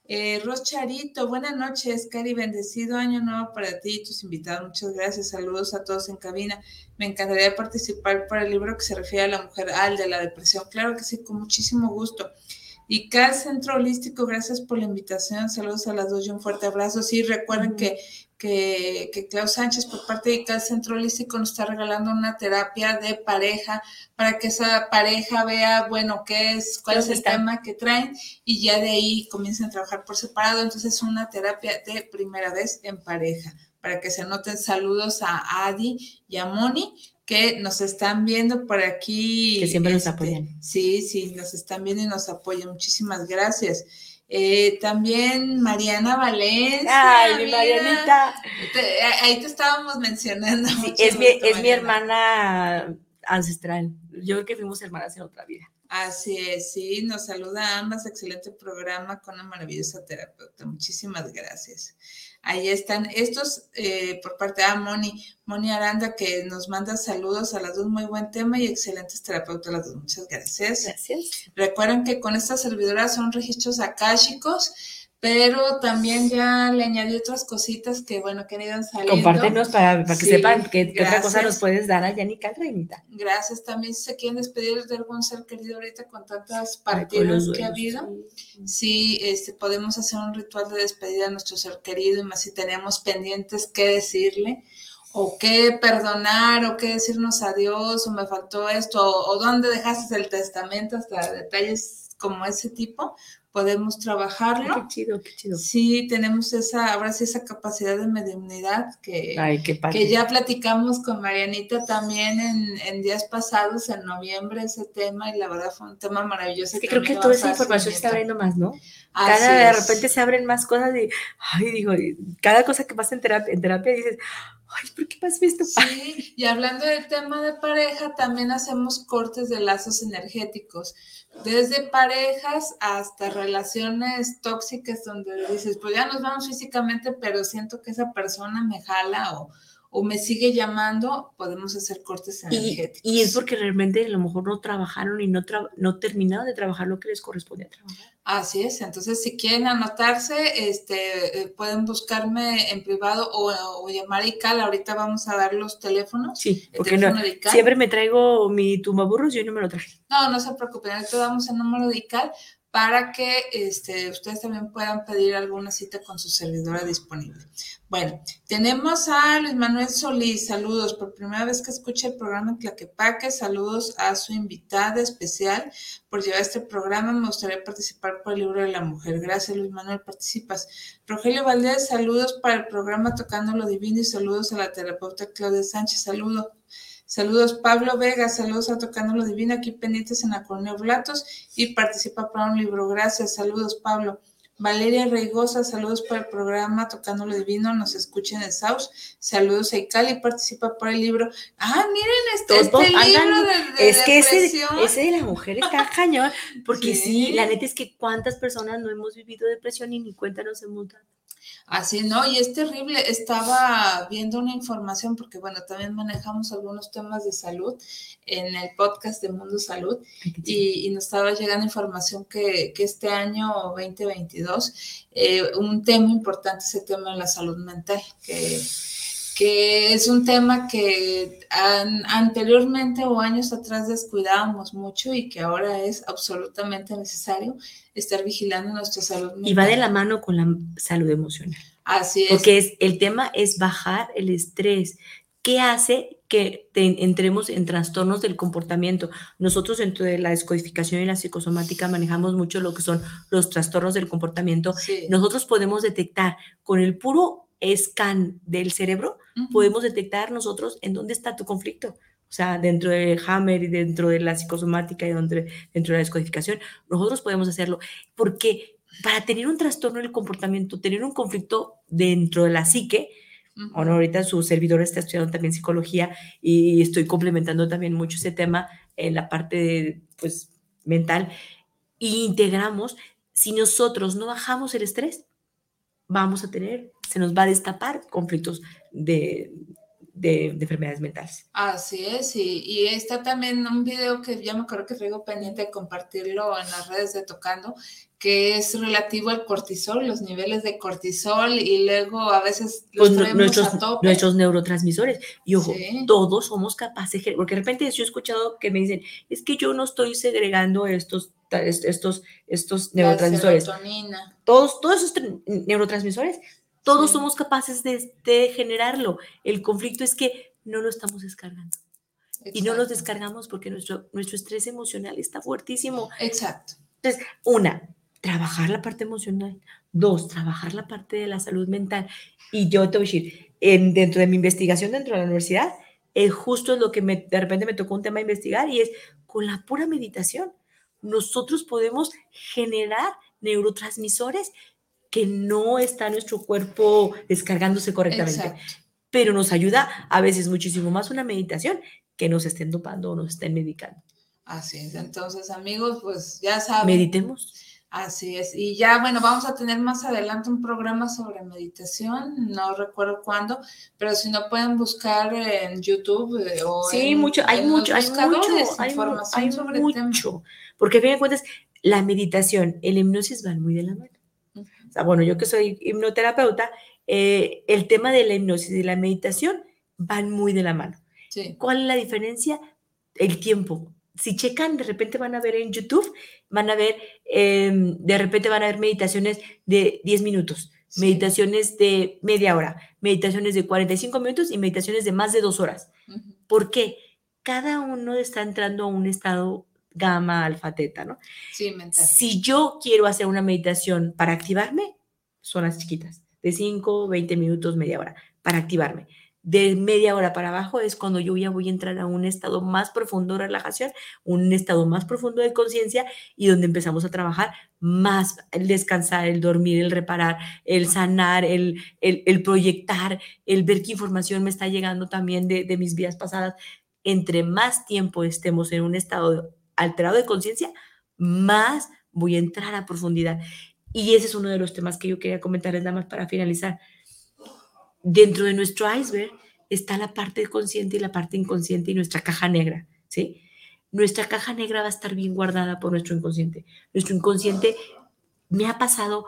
Eh, Ros Charito, buenas noches, Cari, bendecido año nuevo para ti y tus invitados. Muchas gracias, saludos a todos en cabina. Me encantaría participar para el libro que se refiere a la mujer, al de la depresión. Claro que sí, con muchísimo gusto. Y Cal Centro Holístico, gracias por la invitación. Saludos a las dos y un fuerte abrazo. Sí, recuerden que, que, que Clau Sánchez, por parte de Cal Centro Holístico, nos está regalando una terapia de pareja para que esa pareja vea, bueno, qué es, cuál es ¿Dónde el tema que traen y ya de ahí comiencen a trabajar por separado. Entonces, es una terapia de primera vez en pareja. Para que se anoten saludos a Adi y a Moni que nos están viendo por aquí. Que siempre nos este, apoyan. Sí, sí, nos están viendo y nos apoyan. Muchísimas gracias. Eh, también Mariana Valencia. Ay, mi. Marianita. Te- ahí te estábamos mencionando. Sí, es mi, es mi hermana ancestral. Yo creo que fuimos hermanas en otra vida. Así es, sí, nos saluda a ambas, excelente programa con una maravillosa terapeuta, muchísimas gracias. Ahí están estos eh, por parte de ah, Moni, Moni Aranda, que nos manda saludos a las dos, muy buen tema y excelentes terapeutas las dos, muchas gracias. Gracias. Recuerden que con estas servidoras son registros akáshicos, pero también ya le añadí otras cositas que, bueno, que han ido saliendo. Compártenos para, para que Sí, sepan qué, otra cosa nos puedes dar a Yanica Reinita. Gracias. También si se quieren despedir de algún ser querido ahorita con tantas partidas que ha habido. sí. Sí, este, podemos hacer un ritual de despedida a nuestro ser querido y más si tenemos pendientes qué decirle o qué perdonar o qué decirnos adiós o me faltó esto o, o dónde dejaste el testamento hasta detalles como ese tipo, podemos Ay, trabajarlo. qué chido, qué chido. Sí, tenemos esa, ahora sí esa capacidad de mediunidad que, Ay, qué padre. que ya platicamos con Marianita también en, en días pasados, en noviembre, ese tema, y la verdad fue un tema maravilloso. Que creo que toda esa información está seguimiento. abriendo más, ¿no? Así Cada de es. repente se abren más cosas y, ay, digo, cada cosa que pasa en terapia, en terapia dices, ay, ¿por qué pasa esto? Sí, y hablando del tema de pareja, también hacemos cortes de lazos energéticos, desde parejas hasta relaciones tóxicas donde dices, pues ya nos vamos físicamente, pero siento que esa persona me jala o, o me sigue llamando, podemos hacer cortes Y, energéticos. y es porque realmente a lo mejor no trabajaron y no, tra- no terminaron de trabajar lo que les correspondía trabajar. Así es, entonces si quieren anotarse, este, eh, pueden buscarme en privado o, o llamar a ICAL, ahorita vamos a dar los teléfonos. Sí, porque no, teléfono de ICAL. siempre me traigo mi tumbaburros y hoy no me lo traje. No, no se preocupen, ahorita damos el número de ICAL para que este, ustedes también puedan pedir alguna cita con su servidora disponible. Bueno, tenemos a Luis Manuel Solís, saludos, por primera vez que escucha el programa en Tlaquepaque, saludos a su invitada especial por llevar este programa, me gustaría participar por el libro de la mujer. Gracias Luis Manuel, participas. Rogelio Valdés, saludos para el programa Tocando lo Divino y saludos a la terapeuta Claudia Sánchez, saludos. Saludos Pablo Vega, saludos a Tocando lo Divino, aquí pendientes en la colonia Blatos y participa para un libro. Gracias, saludos Pablo. Valeria Reigosa, saludos para el programa Tocando lo Divino, nos escucha en el Saus. Saludos a Icali, participa por el libro. Ah, miren, este, este libro de, Es que ese, ese, de la mujer está cañón, porque sí. la neta es que cuántas personas no hemos vivido depresión y ni cuenta nos hemos dado. Así, ¿no? Y es terrible. Estaba viendo una información, porque bueno, también manejamos algunos temas de salud en el podcast de Mundo Salud, y, nos estaba llegando información que, este año 2022, eh, un tema importante es el tema de la salud mental, que que es un tema que anteriormente o años atrás descuidábamos mucho y que ahora es absolutamente necesario estar vigilando nuestra salud mental. Y va de la mano con la salud emocional. Así es. Porque es, el tema es bajar el estrés. ¿Qué hace que entremos en trastornos del comportamiento? Nosotros dentro de la descodificación y la psicosomática manejamos mucho lo que son los trastornos del comportamiento. Nosotros podemos detectar con el puro scan del cerebro, podemos detectar nosotros en dónde está tu conflicto. O sea, dentro de Hammer y dentro de la psicosomática y dentro, dentro de la descodificación, nosotros podemos hacerlo. Porque para tener un trastorno del comportamiento, tener un conflicto dentro de la psique, bueno, ahorita su servidor está estudiando también psicología y estoy complementando también mucho ese tema en la parte pues, mental. Y integramos, si nosotros no bajamos el estrés, vamos a tener, se nos va a destapar conflictos de, de, enfermedades mentales. Así es, y, y, está también un video que ya me acuerdo que traigo pendiente de compartirlo en las redes de Tocando, que es relativo al cortisol, los niveles de cortisol y luego a veces los pues nuestros, nuestros neurotransmisores. Y ojo, todos somos capaces, porque de repente yo he escuchado que me dicen, es que yo no estoy segregando estos estos, estos neurotransmisores. Todos, todos esos neurotransmisores, todos somos capaces de, generarlo. El conflicto es que no lo estamos descargando. Y no los descargamos porque nuestro, nuestro estrés emocional está fuertísimo. Exacto. Entonces, una, trabajar la parte emocional. Dos, trabajar la parte de la salud mental. Y yo te voy a decir, en, dentro de mi investigación dentro de la universidad, es justo lo que me, de repente me tocó un tema a investigar y es con la pura meditación nosotros podemos generar neurotransmisores que no está nuestro cuerpo descargándose correctamente. Pero nos ayuda a veces muchísimo más una meditación que nos estén dopando o nos estén medicando. Así es. Entonces, amigos, pues ya saben. Meditemos. Así es. Y ya, bueno, vamos a tener más adelante un programa sobre meditación, no recuerdo cuándo, pero si no pueden buscar en YouTube eh, o Sí, mucho, hay mucho, hay mucho, hay, información sobre mucho. Porque a fin de cuentas, la meditación, el hipnosis van muy de la mano. Sea, bueno, yo que soy hipnoterapeuta, eh, el tema de la hipnosis y la meditación van muy de la mano. ¿Cuál es la diferencia? El tiempo. Si checan, de repente van a ver en YouTube, van a ver, em, de repente van a ver meditaciones de 10 minutos, meditaciones de media hora, meditaciones de 45 minutos y meditaciones de más de dos horas. ¿Por qué? Cada uno está entrando a un estado gamma, alfa, teta, ¿no? Sí, mental. Si yo quiero hacer una meditación para activarme, son las chiquitas, de 5, 20 minutos, media hora, para activarme. De media hora para abajo es cuando yo ya voy a entrar a un estado más profundo de relajación, un estado más profundo de conciencia y donde empezamos a trabajar más el descansar, el dormir, el reparar, el sanar, el, el, proyectar, el ver qué información me está llegando también de, de mis vidas pasadas. Entre más tiempo estemos en un estado alterado de conciencia, más voy a entrar a profundidad. Y ese es uno de los temas que yo quería comentarles nada más para finalizar. Dentro de nuestro iceberg está la parte consciente y la parte inconsciente y nuestra caja negra, ¿sí? Nuestra caja negra va a estar bien guardada por nuestro inconsciente. Nuestro inconsciente me ha pasado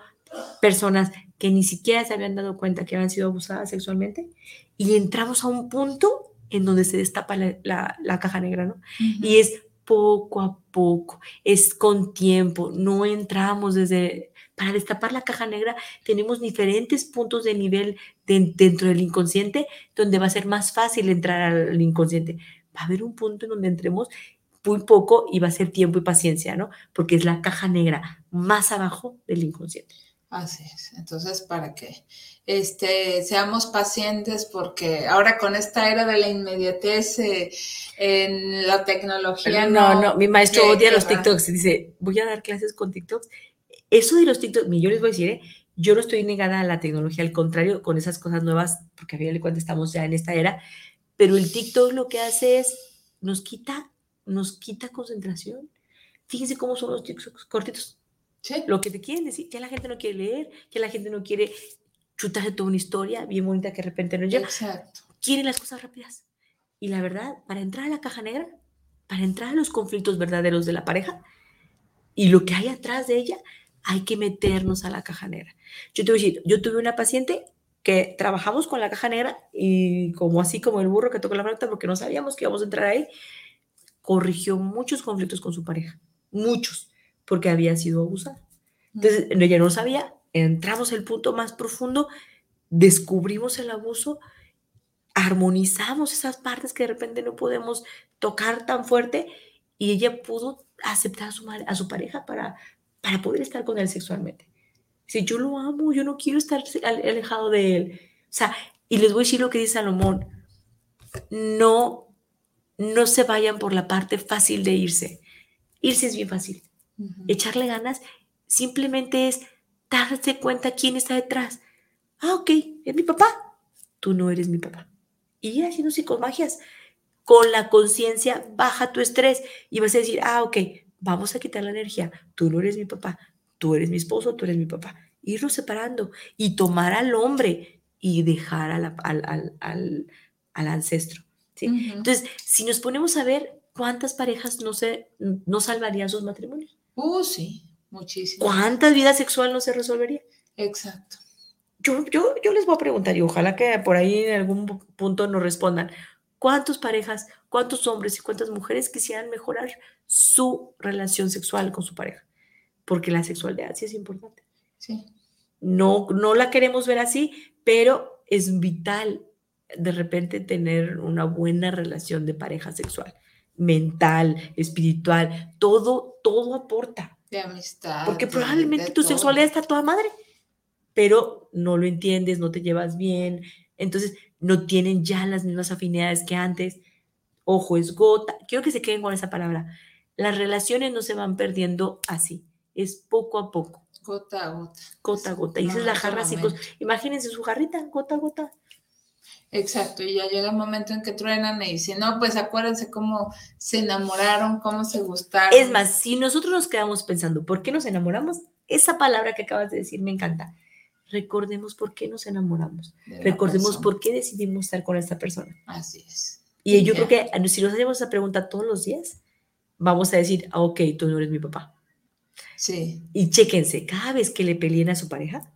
personas que ni siquiera se habían dado cuenta que habían sido abusadas sexualmente y entramos a un punto en donde se destapa la, caja negra, ¿no? Y es poco a poco, es con tiempo, no entramos desde... Para destapar la caja negra tenemos diferentes puntos de nivel dentro del inconsciente donde va a ser más fácil entrar al inconsciente. Va a haber un punto en donde entremos muy poco y va a ser tiempo y paciencia, ¿no? Porque es la caja negra más abajo del inconsciente. Así es. Entonces, para que este, seamos pacientes, porque ahora con esta era de la inmediatez eh, en la tecnología. No, no, mi maestro odia los TikToks. Dice, voy a dar clases con TikToks. Eso de los TikToks, yo les voy a decir, ¿eh? yo no estoy negada a la tecnología, al contrario, con esas cosas nuevas, porque a fin de cuentas estamos ya en esta era, pero el TikTok lo que hace es, nos quita, nos quita concentración. Fíjense cómo son los TikToks cortitos lo que te quieren decir, que la gente no quiere leer, que la gente no quiere chutarse toda una historia bien bonita que de repente no llega. Exacto. Quieren las cosas rápidas. Y la verdad, para entrar a la caja negra, para entrar a los conflictos verdaderos de la pareja y lo que hay atrás de ella, hay que meternos a la caja negra. Yo te voy a decir, yo tuve una paciente que trabajamos con la caja negra y como así como el burro que tocó la flauta porque no sabíamos que íbamos a entrar ahí, corrigió muchos conflictos con su pareja, muchos porque había sido abusada. Entonces, ella no sabía, entramos al punto más profundo, descubrimos el abuso, armonizamos esas partes que de repente no podemos tocar tan fuerte y ella pudo aceptar a su, a su pareja para, para poder estar con él sexualmente. Si yo lo amo, yo no quiero estar alejado de él. O sea, y les voy a decir lo que dice Salomón, no, no se vayan por la parte fácil de irse. Irse es bien fácil echarle ganas, simplemente es darse cuenta quién está detrás. Ah, ok, es mi papá. Tú no eres mi papá. Y ir haciendo psicomagias. Con la conciencia baja tu estrés y vas a decir, ah, ok, vamos a quitar la energía. Tú no eres mi papá, tú eres mi esposo, tú eres mi papá. Irlo separando y tomar al hombre y dejar al, al, ancestro. ¿sí? Entonces, si nos ponemos a ver cuántas parejas no, se, no salvarían sus matrimonios. Uh, sí, muchísimo. ¿Cuántas vidas sexuales no se resolvería? Exacto. Yo, yo, yo les voy a preguntar y ojalá que por ahí en algún punto nos respondan. ¿Cuántas parejas, cuántos hombres y cuántas mujeres quisieran mejorar su relación sexual con su pareja? Porque la sexualidad sí es importante. Sí. No, no la queremos ver así, pero es vital de repente tener una buena relación de pareja sexual mental, espiritual, todo, todo aporta. De amistad. Porque probablemente tu sexualidad está toda madre, pero no lo entiendes, no te llevas bien, entonces no tienen ya las mismas afinidades que antes. Ojo, es gota. Quiero que se queden con esa palabra. Las relaciones no se van perdiendo así, es poco a poco. Gota a gota. Gota a gota. Y esa es la jarra así. Imagínense su jarrita, gota a gota. Exacto, y ya llega un momento en que truenan y dicen, no, pues acuérdense cómo se enamoraron, cómo se gustaron. Es más, si nosotros nos quedamos pensando, ¿por qué nos enamoramos? Esa palabra que acabas de decir me encanta. Recordemos por qué nos enamoramos. Recordemos por qué decidimos estar con esta persona. Así es. Y yo creo que si nos hacemos esa pregunta todos los días, vamos a decir, ah, ok, tú no eres mi papá. Sí. Y chéquense, cada vez que le peleen a su pareja,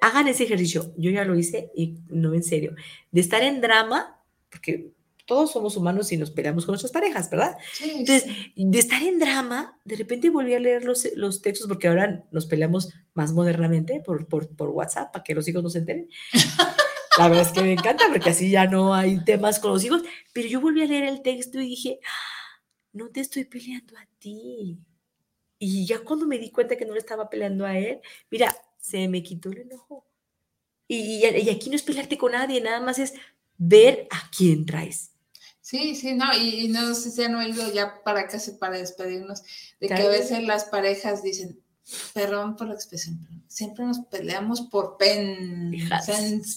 hagan ese ejercicio. Yo ya lo hice y no en serio. De estar en drama, porque todos somos humanos y nos peleamos con nuestras parejas, ¿verdad? Entonces, de estar en drama, de repente volví a leer los, los textos, porque ahora nos peleamos más modernamente por, por, por WhatsApp, para que los hijos no se enteren. La verdad es que me encanta, porque así ya no hay temas con los hijos. Pero yo volví a leer el texto y dije, ah, no te estoy peleando a ti. Y ya cuando me di cuenta que no le estaba peleando a él, mira, se me quitó el enojo. Y, y, aquí no es pelearte con nadie, nada más es ver a quién traes. Sí, sí, no, y, no sé si han oído ya para casi para despedirnos, de que a veces las parejas dicen, perdón por la expresión, siempre nos peleamos por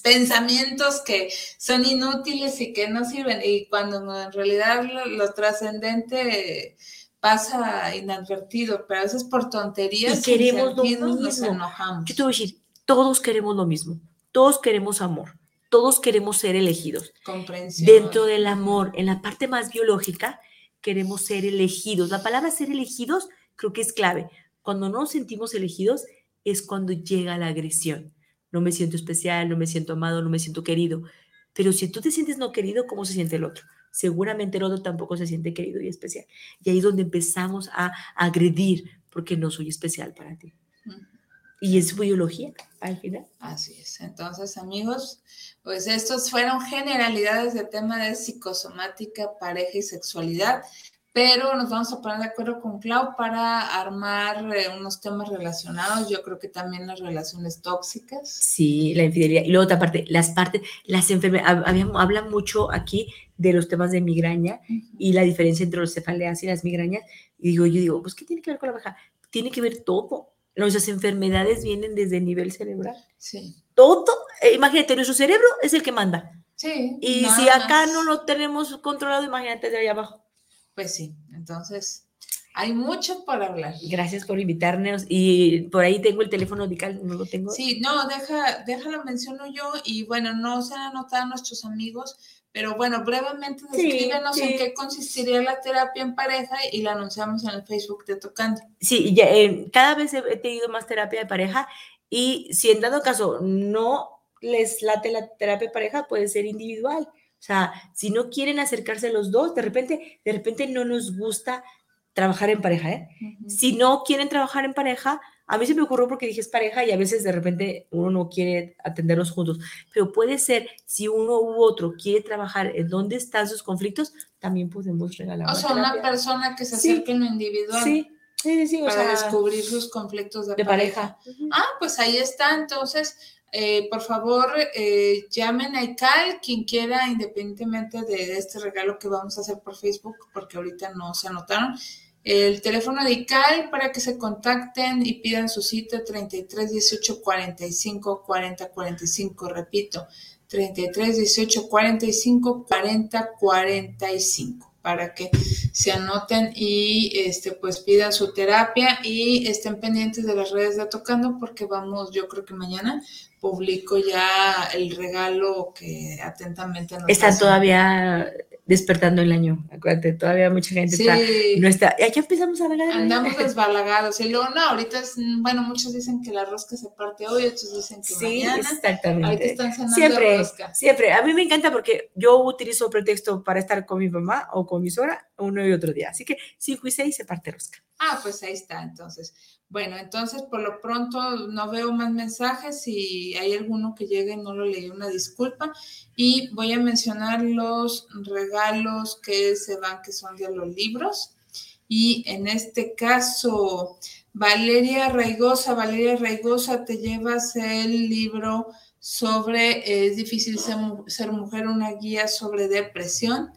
pensamientos que son inútiles y que no sirven, y cuando en realidad lo trascendente pasa inadvertido, pero a veces por tonterías y queremos lo mismo. nos enojamos. Yo te voy a decir, todos queremos lo mismo, todos queremos amor, todos queremos ser elegidos. Comprensión. Dentro del amor, en la parte más biológica, queremos ser elegidos. La palabra ser elegidos creo que es clave. Cuando no nos sentimos elegidos es cuando llega la agresión. No me siento especial, no me siento amado, no me siento querido. Pero si tú te sientes no querido, ¿cómo se siente el otro? Seguramente el otro tampoco se siente querido y especial. Y ahí es donde empezamos a agredir porque no soy especial para ti. Y es biología al final. Así es. Entonces, amigos, pues estos fueron generalidades del tema de psicosomática, pareja y sexualidad pero nos vamos a poner de acuerdo con Clau para armar eh, unos temas relacionados. Yo creo que también las relaciones tóxicas. Sí, la infidelidad. Y luego otra parte, las partes, las enfermedades, hablan mucho aquí de los temas de migraña y la diferencia entre los cefaleas y las migrañas. Y digo, yo digo, pues, ¿qué tiene que ver con la baja? Tiene que ver todo. Nuestras enfermedades vienen desde el nivel cerebral. Sí. Todo, eh, imagínate, nuestro cerebro es el que manda. Sí. Y si acá no lo tenemos controlado, imagínate de ahí abajo. Pues sí, entonces hay mucho por hablar. Gracias por invitarnos y por ahí tengo el teléfono Dical, no lo tengo. Sí, no, deja, déjalo menciono yo y bueno, no se han anotado nuestros amigos, pero bueno, brevemente descríbenos en qué consistiría la terapia en pareja y la anunciamos en el Facebook de Tocando. Sí, ya, eh, cada vez he tenido más terapia de pareja y si en dado caso no les late la terapia de pareja, puede ser individual. O sea, si no quieren acercarse los dos, de repente, de repente no nos gusta trabajar en pareja, ¿eh? Si no quieren trabajar en pareja, a mí se me ocurrió porque dije es pareja y a veces de repente uno no quiere atenderlos juntos, pero puede ser si uno u otro quiere trabajar en dónde están sus conflictos, también podemos regalar. O sea, una persona que se acerque en lo individual. Sí. Sí, sí, o para descubrir sus conflictos de, pareja. Ah, pues ahí está. Entonces, eh, por favor, eh, llamen a ICAL, quien quiera, independientemente de este regalo que vamos a hacer por Facebook, porque ahorita no se anotaron. El teléfono de ICAL para que se contacten y pidan su cita 33 18 45 40 45. Repito, 33 18 45 40 45 para que se anoten y este pues pidan su terapia y estén pendientes de las redes de Tocando porque vamos, yo creo que mañana publico ya el regalo que atentamente nos Está todavía despertando el año, acuérdate, todavía mucha gente está, no está, ya empezamos a regalar. Andamos desbalagados, y luego no, ahorita es, bueno, muchos dicen que la rosca se parte hoy, otros dicen que sí, mañana. exactamente. Ahorita están cenando siempre, rosca. Siempre, a mí me encanta porque yo utilizo pretexto para estar con mi mamá o con mi suegra uno y otro día, así que 5 y 6 se parte rosca. Ah, pues ahí está, entonces. Bueno, entonces por lo pronto no veo más mensajes. Si hay alguno que llegue y no lo leí, una disculpa. Y voy a mencionar los regalos que se van, que son de los libros. Y en este caso, Valeria Raigosa, Valeria Raigosa, te llevas el libro sobre Es difícil ser, ser mujer, una guía sobre depresión.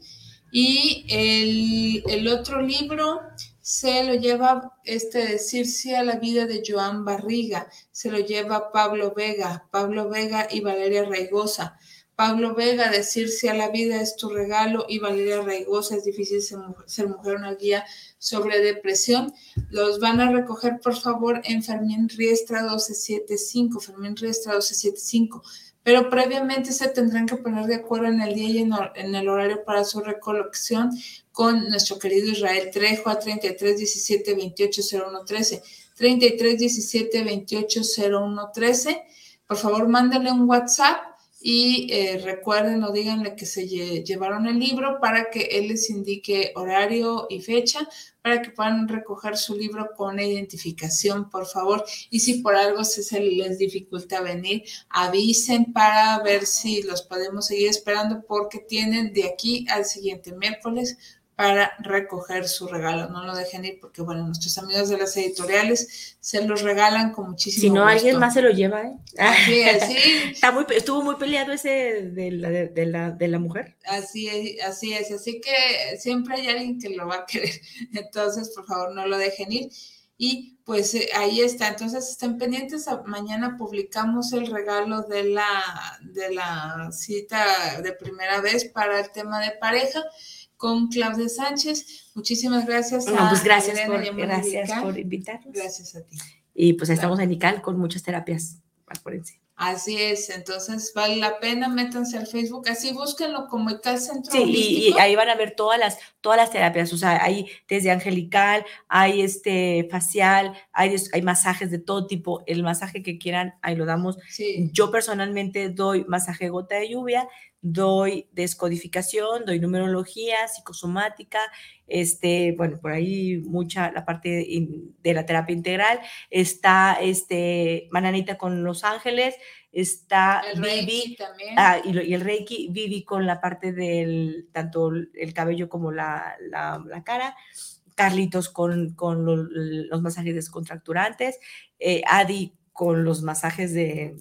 Y el, el otro libro se lo lleva este decirse a la vida de Joan Barriga, se lo lleva Pablo Vega, Pablo Vega y Valeria Raigosa. Pablo Vega, decirse a la vida es tu regalo y Valeria Raigosa, es difícil ser mujer, una guía sobre depresión. Los van a recoger, por favor, en Fermín Riestra 1275, Fermín Riestra 1275 pero previamente se tendrán que poner de acuerdo en el día y en, el horario para su recolección con nuestro querido Israel Trejo a 33 17 28 01 13. 33 17 28 01 13. Por favor, mándenle un WhatsApp y eh, recuerden o díganle que se llevaron el libro para que él les indique horario y fecha para que puedan recoger su libro con identificación, por favor. Y si por algo se les dificulta venir, avisen para ver si los podemos seguir esperando porque tienen de aquí al siguiente miércoles para recoger su regalo. No lo dejen ir porque, bueno, nuestros amigos de las editoriales se los regalan con muchísimo Si no, alguien más se lo lleva, ¿eh? Así es, sí. Está muy, estuvo muy peleado ese de la, de, la, de la mujer. Así es, así es. Así que siempre hay alguien que lo va a querer. Entonces, por favor, no lo dejen ir. Y pues eh, ahí está. Entonces, estén pendientes. Mañana publicamos el regalo de la, de la cita de primera vez para el tema de pareja con Claudia Sánchez. Muchísimas gracias. a pues gracias, por, gracias por invitarnos. Gracias a ti. Y pues estamos en ICAL con muchas terapias. Acuérdense. Así es, entonces vale la pena, métanse al Facebook, así búsquenlo como ICAL Centro Sí, y, y, ahí van a ver todas las, todas las terapias, o sea, hay desde angelical, hay este facial, hay, hay masajes de todo tipo, el masaje que quieran, ahí lo damos. Sí. Yo personalmente doy masaje gota de lluvia, doy descodificación, doy numerología, psicosomática, este, bueno, por ahí mucha la parte de la terapia integral, está este Mananita con Los Ángeles, está El Reiki también. ah, y, el Reiki, Vivi con la parte del, tanto el cabello como la, la- la cara, Carlitos con, con lo- los masajes descontracturantes, eh, Adi con los masajes de,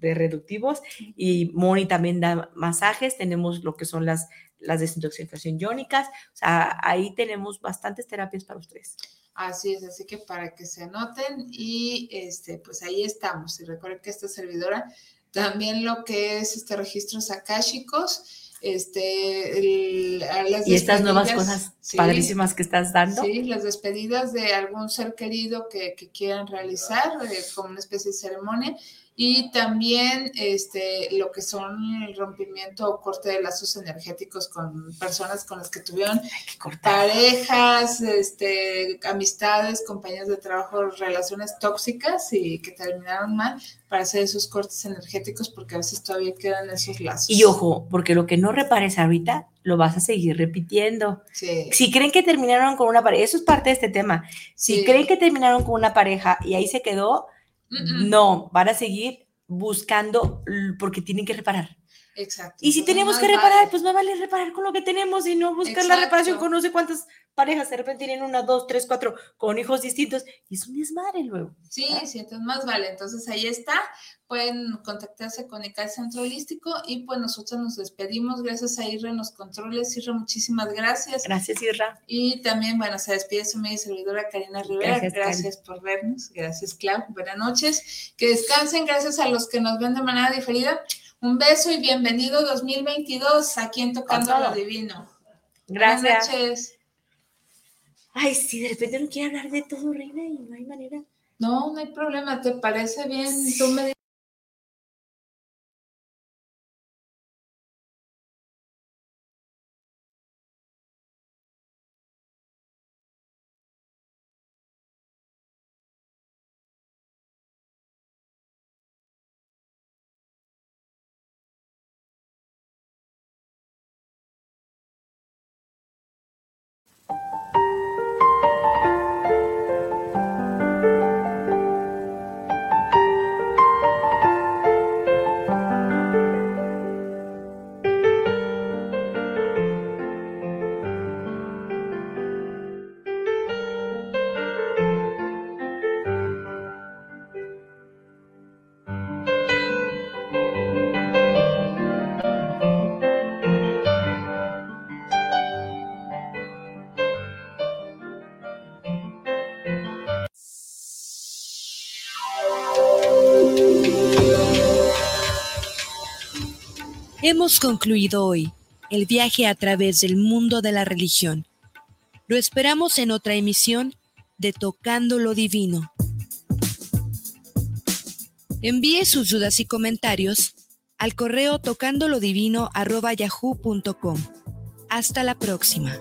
de reductivos y Moni también da masajes, tenemos lo que son las, las desintoxicación iónicas, o sea, ahí tenemos bastantes terapias para ustedes. Así es, así que para que se anoten y este, pues ahí estamos. Y recuerden que esta servidora también lo que es este registros akáshicos, este, el- las Y estas nuevas cosas sí, padrísimas que estás dando. Sí, las despedidas de algún ser querido que, que quieran realizar eh, como una especie de ceremonia y también este, lo que son el rompimiento o corte de lazos energéticos con personas con las que tuvieron que parejas, este, amistades, compañeros de trabajo, relaciones tóxicas y que terminaron mal para hacer esos cortes energéticos porque a veces todavía quedan esos lazos. Y ojo, porque lo que no repares ahorita, lo vas a seguir repitiendo. Sí, Si creen que terminaron con una pareja, eso es parte de este tema. Si Sí. creen que terminaron con una pareja y ahí se quedó, no, van a seguir buscando porque tienen que reparar. Exacto. Y si tenemos más que reparar, vale. pues no vale reparar con lo que tenemos y no buscar la reparación con no sé cuántas parejas. De repente tienen una, dos, tres, cuatro con hijos distintos y es un desmadre luego. Sí, sí, entonces más vale. Entonces ahí está. Pueden contactarse con ICAL Centro Holístico y pues nosotros nos despedimos. Gracias a Irra en los controles. Irra, muchísimas gracias. Gracias, Irra. Y también, bueno, se despide su media servidora Karina Rivera. Gracias, Gracias, por vernos. Gracias, Clau. Buenas noches. Que descansen. Gracias a los que nos ven de manera diferida. Un beso y bienvenido 2022 aquí en Tocando lo. Divino. Gracias. Buenas noches. Ay, sí, de repente no quiere hablar de todo, Reina, y no hay manera. No, no hay problema. ¿Te parece bien? Tú me Hemos concluido hoy el viaje a través del mundo de la religión. Lo esperamos en otra emisión de Tocando lo Divino. Envíe sus dudas y comentarios al correo tocandolodivino.yahoo.com. Hasta la próxima.